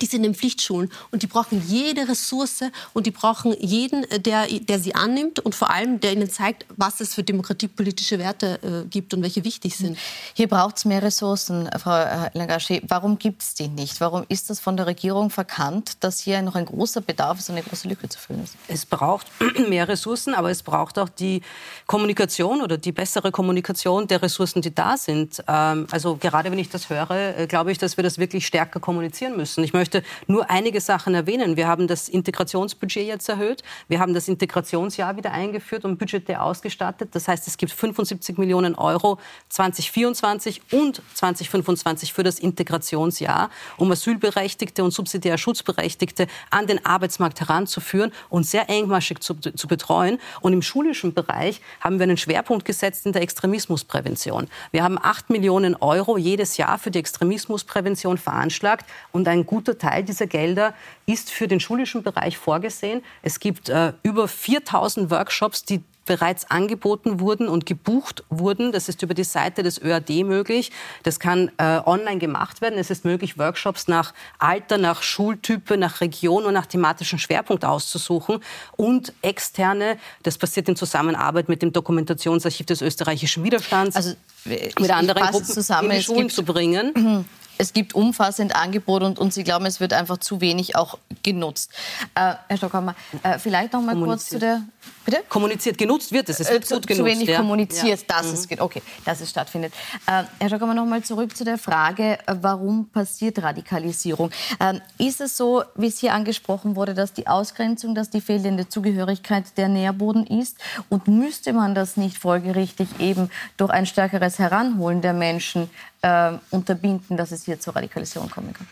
die sind in Pflichtschulen und die brauchen jede Ressource und die brauchen jeden, äh, der, der sie annimmt und vor allem, der ihnen zeigt, was es für demokratiepolitische Werte äh, gibt und welche wichtig sind. Hier braucht es mehr Ressourcen, Frau äh, Langasche. Warum gibt es die nicht? Warum ist das von der Regierung verkannt, dass hier noch ein großer Bedarf ist, eine große Lücke zu füllen ist? Es braucht mehr Ressourcen, aber es braucht auch die Kommunikation oder die bessere Kommunikation der Ressourcen, die da sind. Ähm, also gerade wenn ich das höre, äh, glaube ich, dass wir das wirklich stärker kommunizieren müssen. Ich möchte nur einige Sachen erwähnen. Wir haben das Integrationsbudget jetzt erhöht. Wir haben das Integrationsjahr wieder eingeführt und budgetär ausgestattet. Das heißt, es gibt 75 Millionen Euro 2024 und 2025 für das Integrationsjahr, um Asylberechtigte und subsidiär Schutzberechtigte an den Arbeitsmarkt heranzuführen und sehr engmaschig zu, zu betreuen. Und im schulischen Bereich haben wir einen Schwerpunkt gesetzt in der Extremismusprävention. Wir haben 8 Millionen Euro jedes Jahr für die Extremismusprävention veranschlagt und ein guter großer Teil dieser Gelder ist für den schulischen Bereich vorgesehen. Es gibt äh, über 4000 Workshops, die bereits angeboten wurden und gebucht wurden. Das ist über die Seite des ÖAD möglich. Das kann äh, online gemacht werden. Es ist möglich, Workshops nach Alter, nach Schultype, nach Region und nach thematischen Schwerpunkt auszusuchen und externe, das passiert in Zusammenarbeit mit dem Dokumentationsarchiv des österreichischen Widerstands, also, ich, mit anderen Gruppen zusammen. in die Schulen zu bringen es gibt umfassend Angebot und, und Sie glauben, es wird einfach zu wenig auch genutzt. Äh, Herr Stockhammer, äh, vielleicht noch mal kurz zu der Bitte? Kommuniziert, genutzt wird es. Es wird äh, gut genutzt. Zu wenig ja. kommuniziert, ja. dass mhm. es geht. Okay, dass es stattfindet. Äh, Herr Schock, noch mal zurück zu der Frage, äh, warum passiert Radikalisierung? Ähm, ist es so, wie es hier angesprochen wurde, dass die Ausgrenzung, dass die fehlende Zugehörigkeit der Nährboden ist? Und müsste man das nicht folgerichtig eben durch ein stärkeres Heranholen der Menschen äh, unterbinden, dass es hier zur Radikalisierung kommen kann?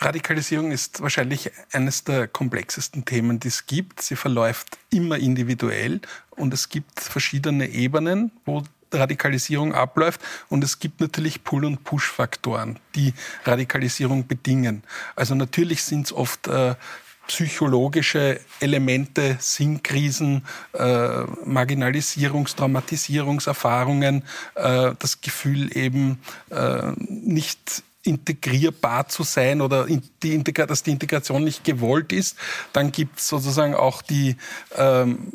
Radikalisierung ist wahrscheinlich eines der komplexesten Themen, die es gibt. Sie verläuft immer individuell und es gibt verschiedene Ebenen, wo Radikalisierung abläuft. Und es gibt natürlich Pull- und Push-Faktoren, die Radikalisierung bedingen. Also natürlich sind es oft äh, psychologische Elemente, Sinnkrisen, äh, Marginalisierungs-, Traumatisierungserfahrungen, äh, das Gefühl eben äh, nicht integrierbar zu sein oder die dass die Integration nicht gewollt ist. Dann gibt es sozusagen auch die ähm,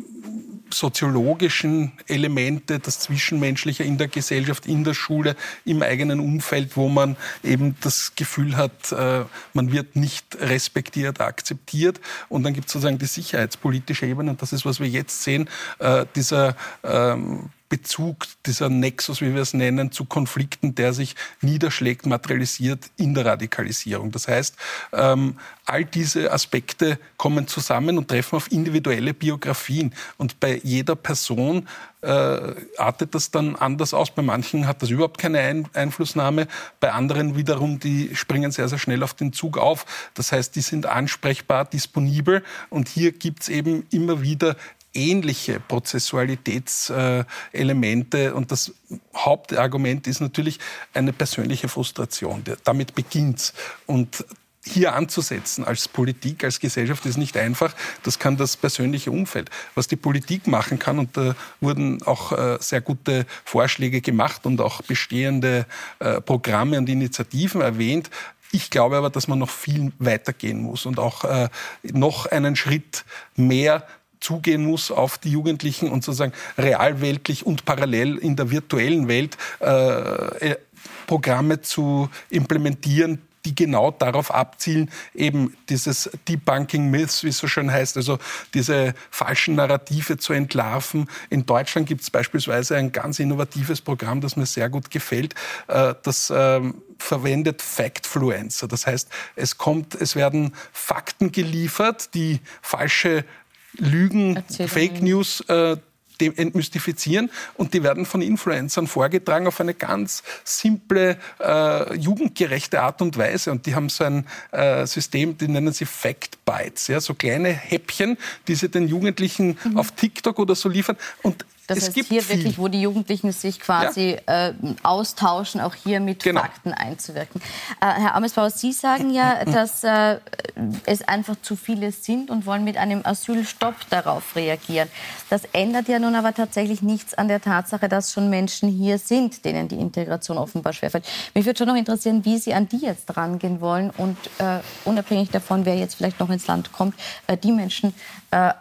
soziologischen Elemente, das Zwischenmenschliche in der Gesellschaft, in der Schule, im eigenen Umfeld, wo man eben das Gefühl hat, äh, man wird nicht respektiert, akzeptiert. Und dann gibt es sozusagen die sicherheitspolitische Ebene, und das ist, was wir jetzt sehen, äh, dieser ähm, Bezug, dieser Nexus, wie wir es nennen, zu Konflikten, der sich niederschlägt, materialisiert in der Radikalisierung. Das heißt, ähm, all diese Aspekte kommen zusammen und treffen auf individuelle Biografien. Und bei jeder Person äh, artet das dann anders aus. Bei manchen hat das überhaupt keine Ein Einflussnahme. Bei anderen wiederum, die springen sehr, sehr schnell auf den Zug auf. Das heißt, die sind ansprechbar, disponibel. Und hier gibt es eben immer wieder ähnliche Prozessualitätselemente. und das Hauptargument ist natürlich eine persönliche Frustration. Damit beginnt's. Und hier anzusetzen als Politik, als Gesellschaft ist nicht einfach. Das kann das persönliche Umfeld. Was die Politik machen kann, und da wurden auch äh, sehr gute Vorschläge gemacht und auch bestehende äh, Programme und Initiativen erwähnt, ich glaube aber, dass man noch viel weiter gehen muss und auch äh, noch einen Schritt mehr zugehen muss auf die Jugendlichen und sozusagen realweltlich und parallel in der virtuellen Welt äh, Programme zu implementieren, die genau darauf abzielen, eben dieses Debunking Myths, wie es so schön heißt, also diese falschen Narrative zu entlarven. In Deutschland gibt es beispielsweise ein ganz innovatives Programm, das mir sehr gut gefällt, äh, das ähm, verwendet Factfluencer. Das heißt, es kommt, es werden Fakten geliefert, die falsche Lügen, Fake News äh, entmystifizieren und die werden von Influencern vorgetragen auf eine ganz simple, äh, jugendgerechte Art und Weise. Und die haben so ein äh, System, die nennen sie Fact Bites, ja, so kleine Häppchen, die sie den Jugendlichen mhm. auf TikTok oder so liefern. Und das es heißt, hier viel. wirklich, wo die Jugendlichen sich quasi ja. äh, austauschen, auch hier mit genau. Fakten einzuwirken. Äh, Herr Amesbauer, Sie sagen ja, dass äh, es einfach zu viele sind und wollen mit einem Asylstopp darauf reagieren. Das ändert ja nun aber tatsächlich nichts an der Tatsache, dass schon Menschen hier sind, denen die Integration offenbar schwerfällt. Mich würde schon noch interessieren, wie Sie an die jetzt rangehen wollen und äh, unabhängig davon, wer jetzt vielleicht noch ins Land kommt, äh, die Menschen äh,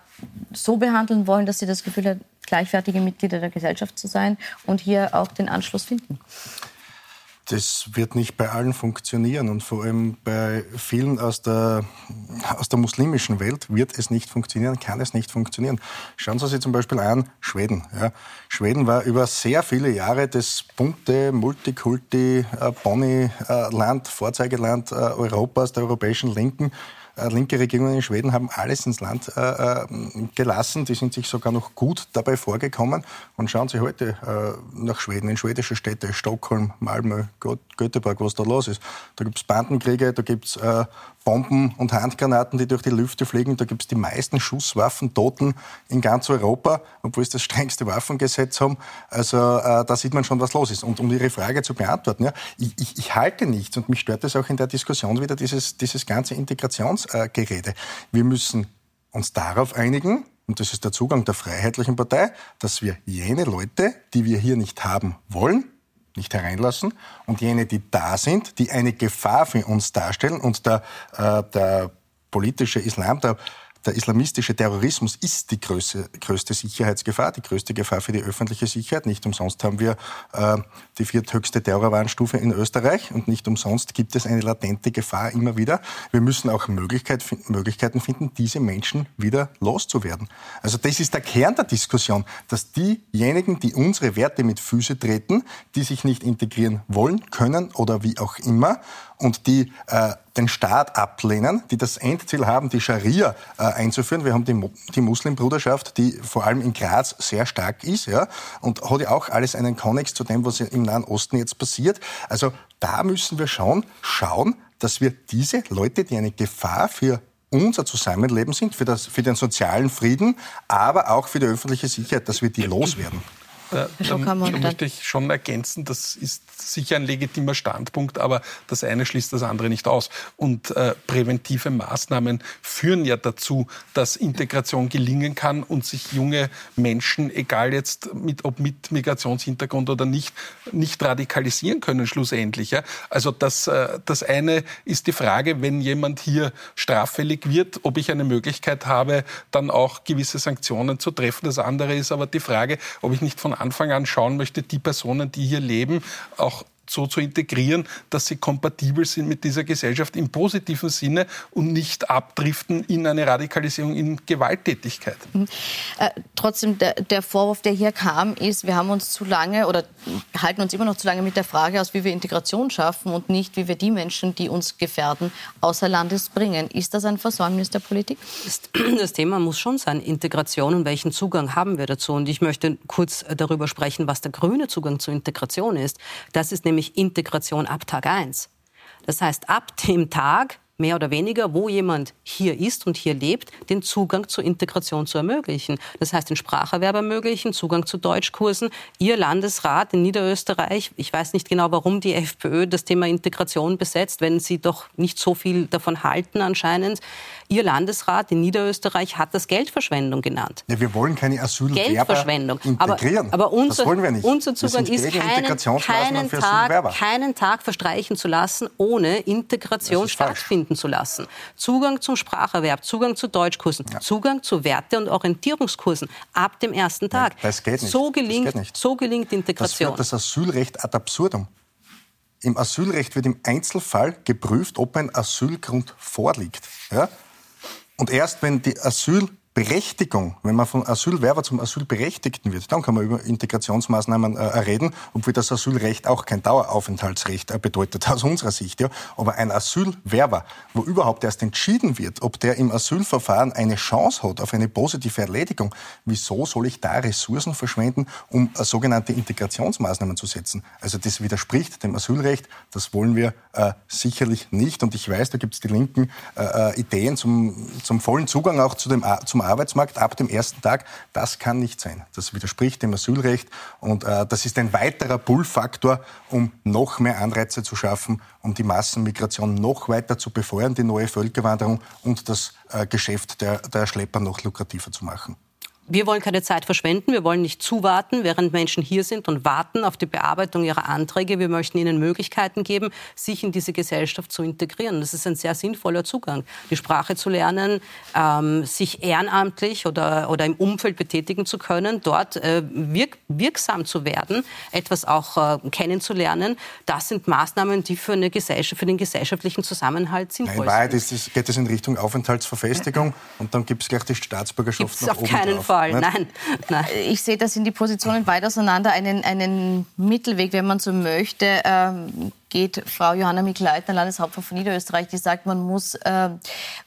so behandeln wollen, dass sie das Gefühl haben, gleichwertige Mitglieder der Gesellschaft zu sein und hier auch den Anschluss finden? Das wird nicht bei allen funktionieren und vor allem bei vielen aus der, aus der muslimischen Welt wird es nicht funktionieren, kann es nicht funktionieren. Schauen Sie sich zum Beispiel an Schweden. Ja. Schweden war über sehr viele Jahre das bunte Multikulti-Bonny-Land, äh, Vorzeigeland äh, Europas, der europäischen Linken äh, linke Regierungen in Schweden haben alles ins Land äh, äh, gelassen. Die sind sich sogar noch gut dabei vorgekommen. Und schauen Sie heute äh, nach Schweden, in schwedische Städte, Stockholm, Malmö, Göteborg, was da los ist. Da gibt es Bandenkriege, da gibt es äh, Bomben und Handgranaten, die durch die Lüfte fliegen. Da gibt es die meisten Schusswaffen, Toten in ganz Europa, obwohl sie das strengste Waffengesetz haben. Also äh, da sieht man schon, was los ist. Und um Ihre Frage zu beantworten, ja, ich, ich, ich halte nichts und mich stört das auch in der Diskussion wieder, dieses, dieses ganze Integrationsgerede. Wir müssen uns darauf einigen, und das ist der Zugang der Freiheitlichen Partei, dass wir jene Leute, die wir hier nicht haben wollen, nicht hereinlassen. Und jene, die da sind, die eine Gefahr für uns darstellen und der, äh, der politische Islam, der der islamistische Terrorismus ist die größte, größte Sicherheitsgefahr, die größte Gefahr für die öffentliche Sicherheit. Nicht umsonst haben wir äh, die vierthöchste Terrorwarnstufe in Österreich und nicht umsonst gibt es eine latente Gefahr immer wieder. Wir müssen auch Möglichkeit, Möglichkeiten finden, diese Menschen wieder loszuwerden. Also das ist der Kern der Diskussion, dass diejenigen, die unsere Werte mit Füße treten, die sich nicht integrieren wollen, können oder wie auch immer, und die äh, den Staat ablehnen, die das Endziel haben, die Scharia äh, einzuführen. Wir haben die, die Muslimbruderschaft, die vor allem in Graz sehr stark ist, ja, und hat ja auch alles einen Konnex zu dem, was im Nahen Osten jetzt passiert. Also da müssen wir schon schauen, dass wir diese Leute, die eine Gefahr für unser Zusammenleben sind, für, das, für den sozialen Frieden, aber auch für die öffentliche Sicherheit, dass wir die loswerden. Äh, da möchte ich schon ergänzen, das ist sicher ein legitimer Standpunkt, aber das eine schließt das andere nicht aus. Und äh, präventive Maßnahmen führen ja dazu, dass Integration gelingen kann und sich junge Menschen, egal jetzt mit, ob mit Migrationshintergrund oder nicht, nicht radikalisieren können schlussendlich. Ja? Also das, äh, das eine ist die Frage, wenn jemand hier straffällig wird, ob ich eine Möglichkeit habe, dann auch gewisse Sanktionen zu treffen. Das andere ist aber die Frage, ob ich nicht von Anfang an schauen möchte, die Personen, die hier leben, auch so zu integrieren, dass sie kompatibel sind mit dieser Gesellschaft im positiven Sinne und nicht abdriften in eine Radikalisierung in Gewalttätigkeit. Mhm. Äh, trotzdem, der, der, Vorwurf, der hier kam, ist, wir haben uns zu lange oder halten uns immer noch zu lange mit der Frage aus, wie wir Integration schaffen und nicht, wie wir die Menschen, die uns gefährden, außer Landes bringen. Ist das ein Versäumnis der Politik? Das Thema muss schon sein, Integration und welchen Zugang haben wir dazu. Und ich möchte kurz darüber sprechen, was der grüne Zugang zur Integration ist. Das ist nämlich Integration ab Tag 1. Das heißt, ab dem Tag, mehr oder weniger, wo jemand hier ist und hier lebt, den Zugang zur Integration zu ermöglichen. Das heißt, den Spracherwerb ermöglichen, Zugang zu Deutschkursen. Ihr Landesrat in Niederösterreich, ich weiß nicht genau, warum die FPÖ das Thema Integration besetzt, wenn sie doch nicht so viel davon halten anscheinend. Ihr Landesrat in Niederösterreich hat das Geldverschwendung genannt. Ja, wir wollen keine Asylwerber Geldverschwendung. integrieren. Aber, aber unser, das wollen wir nicht. unser Zugang ist, keinen, keinen, Tag, keinen Tag verstreichen zu lassen, ohne Integration stattfinden zu lassen. Zugang zum Spracherwerb, Zugang zu Deutschkursen, ja. Zugang zu Werte- und Orientierungskursen ab dem ersten Tag. Nein, das geht nicht. So gelingt, das geht nicht. So gelingt Integration. Das führt das Asylrecht ad absurdum. Im Asylrecht wird im Einzelfall geprüft, ob ein Asylgrund vorliegt. Ja? Und erst wenn die Asyl Berechtigung, wenn man von Asylwerber zum Asylberechtigten wird, dann kann man über Integrationsmaßnahmen äh, reden, obwohl das Asylrecht auch kein Daueraufenthaltsrecht äh, bedeutet aus unserer Sicht. Ja. Aber ein Asylwerber, wo überhaupt erst entschieden wird, ob der im Asylverfahren eine Chance hat auf eine positive Erledigung, wieso soll ich da Ressourcen verschwenden, um äh, sogenannte Integrationsmaßnahmen zu setzen? Also das widerspricht dem Asylrecht. Das wollen wir äh, sicherlich nicht. Und ich weiß, da gibt es die linken äh, äh, Ideen zum, zum vollen Zugang auch zu dem, zum Arbeitsmarkt ab dem ersten Tag. Das kann nicht sein. Das widerspricht dem Asylrecht und äh, das ist ein weiterer Pull-Faktor, um noch mehr Anreize zu schaffen, um die Massenmigration noch weiter zu befeuern, die neue Völkerwanderung und das äh, Geschäft der, der Schlepper noch lukrativer zu machen. Wir wollen keine Zeit verschwenden. Wir wollen nicht zuwarten, während Menschen hier sind und warten auf die Bearbeitung ihrer Anträge. Wir möchten ihnen Möglichkeiten geben, sich in diese Gesellschaft zu integrieren. Das ist ein sehr sinnvoller Zugang, die Sprache zu lernen, ähm, sich ehrenamtlich oder, oder im Umfeld betätigen zu können, dort äh, wirk wirksam zu werden, etwas auch äh, kennenzulernen. Das sind Maßnahmen, die für, eine Gesellschaft, für den gesellschaftlichen Zusammenhalt sinnvoll Nein, in Wahrheit sind. Ist, geht es in Richtung Aufenthaltsverfestigung und dann gibt es gleich die Staatsbürgerschaft Gibt's auf keinen drauf. Fall. Fall. Nein. Nein. Ich sehe, da sind die Positionen weit auseinander. Einen, einen Mittelweg, wenn man so möchte, ähm, geht Frau Johanna Mikl-Leitner, Landeshauptmann von Niederösterreich, die sagt, man muss äh,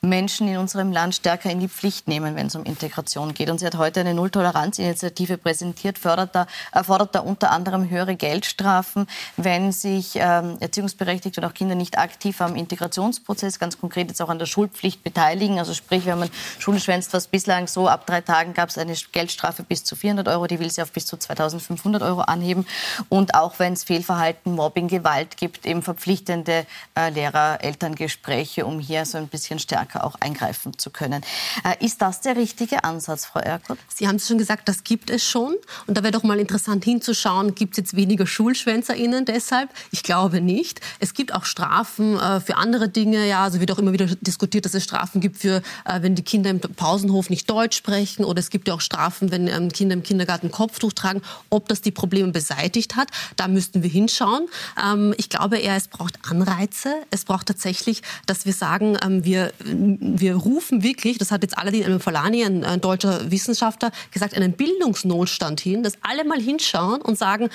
Menschen in unserem Land stärker in die Pflicht nehmen, wenn es um Integration geht. Und sie hat heute eine Nulltoleranz-Initiative präsentiert, fördert da, äh, fordert da unter anderem höhere Geldstrafen, wenn sich ähm, Erziehungsberechtigte und auch Kinder nicht aktiv am Integrationsprozess, ganz konkret jetzt auch an der Schulpflicht beteiligen. Also sprich, wenn man Schule schwänzt, was bislang so ab drei Tagen gab es eine Geldstrafe bis zu 400 Euro, die will sie auf bis zu 2500 Euro anheben. Und auch wenn es Fehlverhalten, Mobbing, Gewalt gibt, gibt eben verpflichtende äh, Lehrer-Elterngespräche, um hier so ein bisschen stärker auch eingreifen zu können. Äh, ist das der richtige Ansatz, Frau Erkut? Sie haben es schon gesagt, das gibt es schon. Und da wäre doch mal interessant hinzuschauen, gibt es jetzt weniger SchulschwänzerInnen deshalb? Ich glaube nicht. Es gibt auch Strafen äh, für andere Dinge. Ja, also wird auch immer wieder diskutiert, dass es Strafen gibt für, äh, wenn die Kinder im Pausenhof nicht Deutsch sprechen. Oder es gibt ja auch Strafen, wenn ähm, Kinder im Kindergarten Kopftuch tragen. Ob das die Probleme beseitigt hat, da müssten wir hinschauen. Ähm, ich glaube, glaube eher, es braucht Anreize. Es braucht tatsächlich, dass wir sagen, ähm, wir, wir rufen wirklich, das hat jetzt Aladin Falani, ein, ein deutscher Wissenschaftler, gesagt, einen Bildungsnotstand hin, dass alle mal hinschauen und sagen,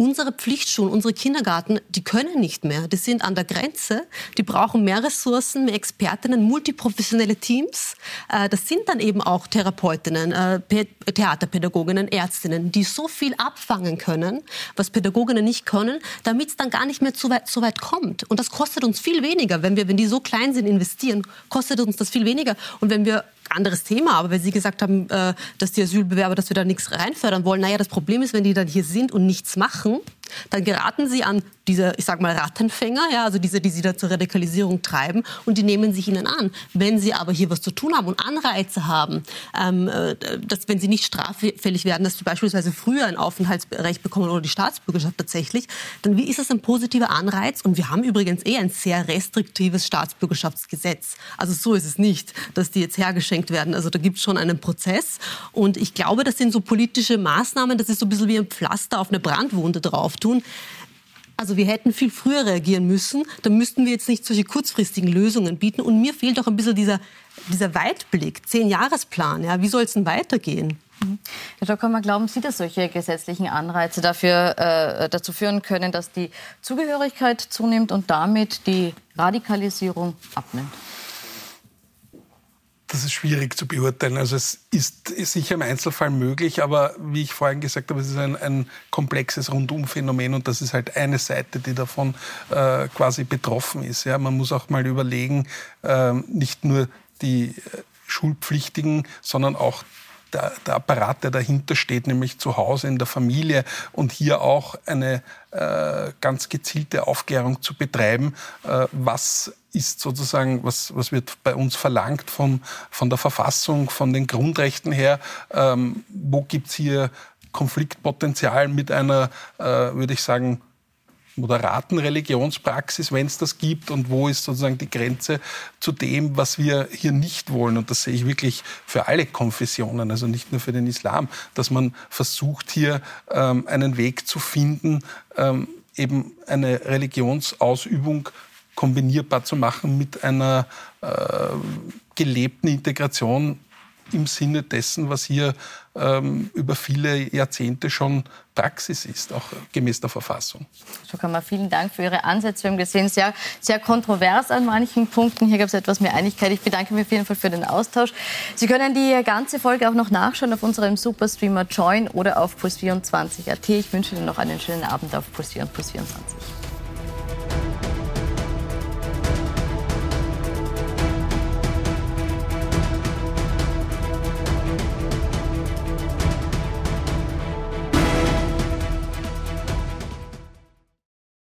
unsere Pflichtschulen, unsere Kindergarten, die können nicht mehr. Die sind an der Grenze. Die brauchen mehr Ressourcen, mehr Expertinnen, multiprofessionelle Teams. Äh, das sind dann eben auch Therapeutinnen, äh, Theaterpädagoginnen, Ärztinnen, die so viel abfangen können, was Pädagoginnen nicht können, damit es dann gar nicht mehr zu weit, zu weit kommt. Und das kostet uns viel weniger. Wenn wir, wenn die so klein sind, investieren, kostet uns das viel weniger. Und wenn wir anderes Thema, aber wenn Sie gesagt haben, äh, dass die Asylbewerber, dass wir da nichts reinfördern wollen, naja, das Problem ist, wenn die dann hier sind und nichts machen, dann geraten sie an diese, ich sag mal, Rattenfänger, ja, also diese, die sie da zur Radikalisierung treiben und die nehmen sich ihnen an. Wenn sie aber hier was zu tun haben und Anreize haben, ähm, äh, dass wenn sie nicht straffällig werden, dass sie beispielsweise früher ein Aufenthaltsrecht bekommen oder die Staatsbürgerschaft tatsächlich, dann wie ist das ein positiver Anreiz? Und wir haben übrigens eh ein sehr restriktives Staatsbürgerschaftsgesetz. Also so ist es nicht, dass die jetzt hergeschenkt werden. Also da gibt es schon einen Prozess und ich glaube, das sind so politische Maßnahmen, das ist so ein bisschen wie ein Pflaster auf eine Brandwunde drauf tun. Also wir hätten viel früher reagieren müssen. Da müssten wir jetzt nicht solche kurzfristigen Lösungen bieten. Und mir fehlt auch ein bisschen dieser, dieser Weitblick, Zehn-Jahresplan. Ja, wie soll es denn weitergehen? Mhm. Herr Stockhammer, glauben Sie, dass solche gesetzlichen Anreize dafür, äh, dazu führen können, dass die Zugehörigkeit zunimmt und damit die Radikalisierung abnimmt? Das ist schwierig zu beurteilen. Also es ist, sicher im Einzelfall möglich, aber wie ich vorhin gesagt habe, es ist ein, ein komplexes Rundumphänomen und das ist halt eine Seite, die davon äh, quasi betroffen ist. Ja, man muss auch mal überlegen, äh, nicht nur die äh, Schulpflichtigen, sondern auch der, der, Apparat, der dahinter steht, nämlich zu Hause in der Familie und hier auch eine äh, ganz gezielte Aufklärung zu betreiben, äh, was ist sozusagen, was, was wird bei uns verlangt von, von der Verfassung, von den Grundrechten her, ähm, wo gibt's hier Konfliktpotenzial mit einer, äh, würde ich sagen, moderaten Religionspraxis, wenn es das gibt, und wo ist sozusagen die Grenze zu dem, was wir hier nicht wollen. Und das sehe ich wirklich für alle Konfessionen, also nicht nur für den Islam, dass man versucht, hier ähm, einen Weg zu finden, ähm, eben eine Religionsausübung kombinierbar zu machen mit einer äh, gelebten Integration im Sinne dessen, was hier ähm, über viele Jahrzehnte schon Praxis ist, auch gemäß der Verfassung. Frau vielen Dank für Ihre Ansätze. Wir haben gesehen, sehr, sehr kontrovers an manchen Punkten. Hier gab es etwas mehr Einigkeit. Ich bedanke mich auf jeden Fall für den Austausch. Sie können die ganze Folge auch noch nachschauen auf unserem Superstreamer Join oder auf Puls24.at. Ich wünsche Ihnen noch einen schönen Abend auf Puls 4 und Puls 24.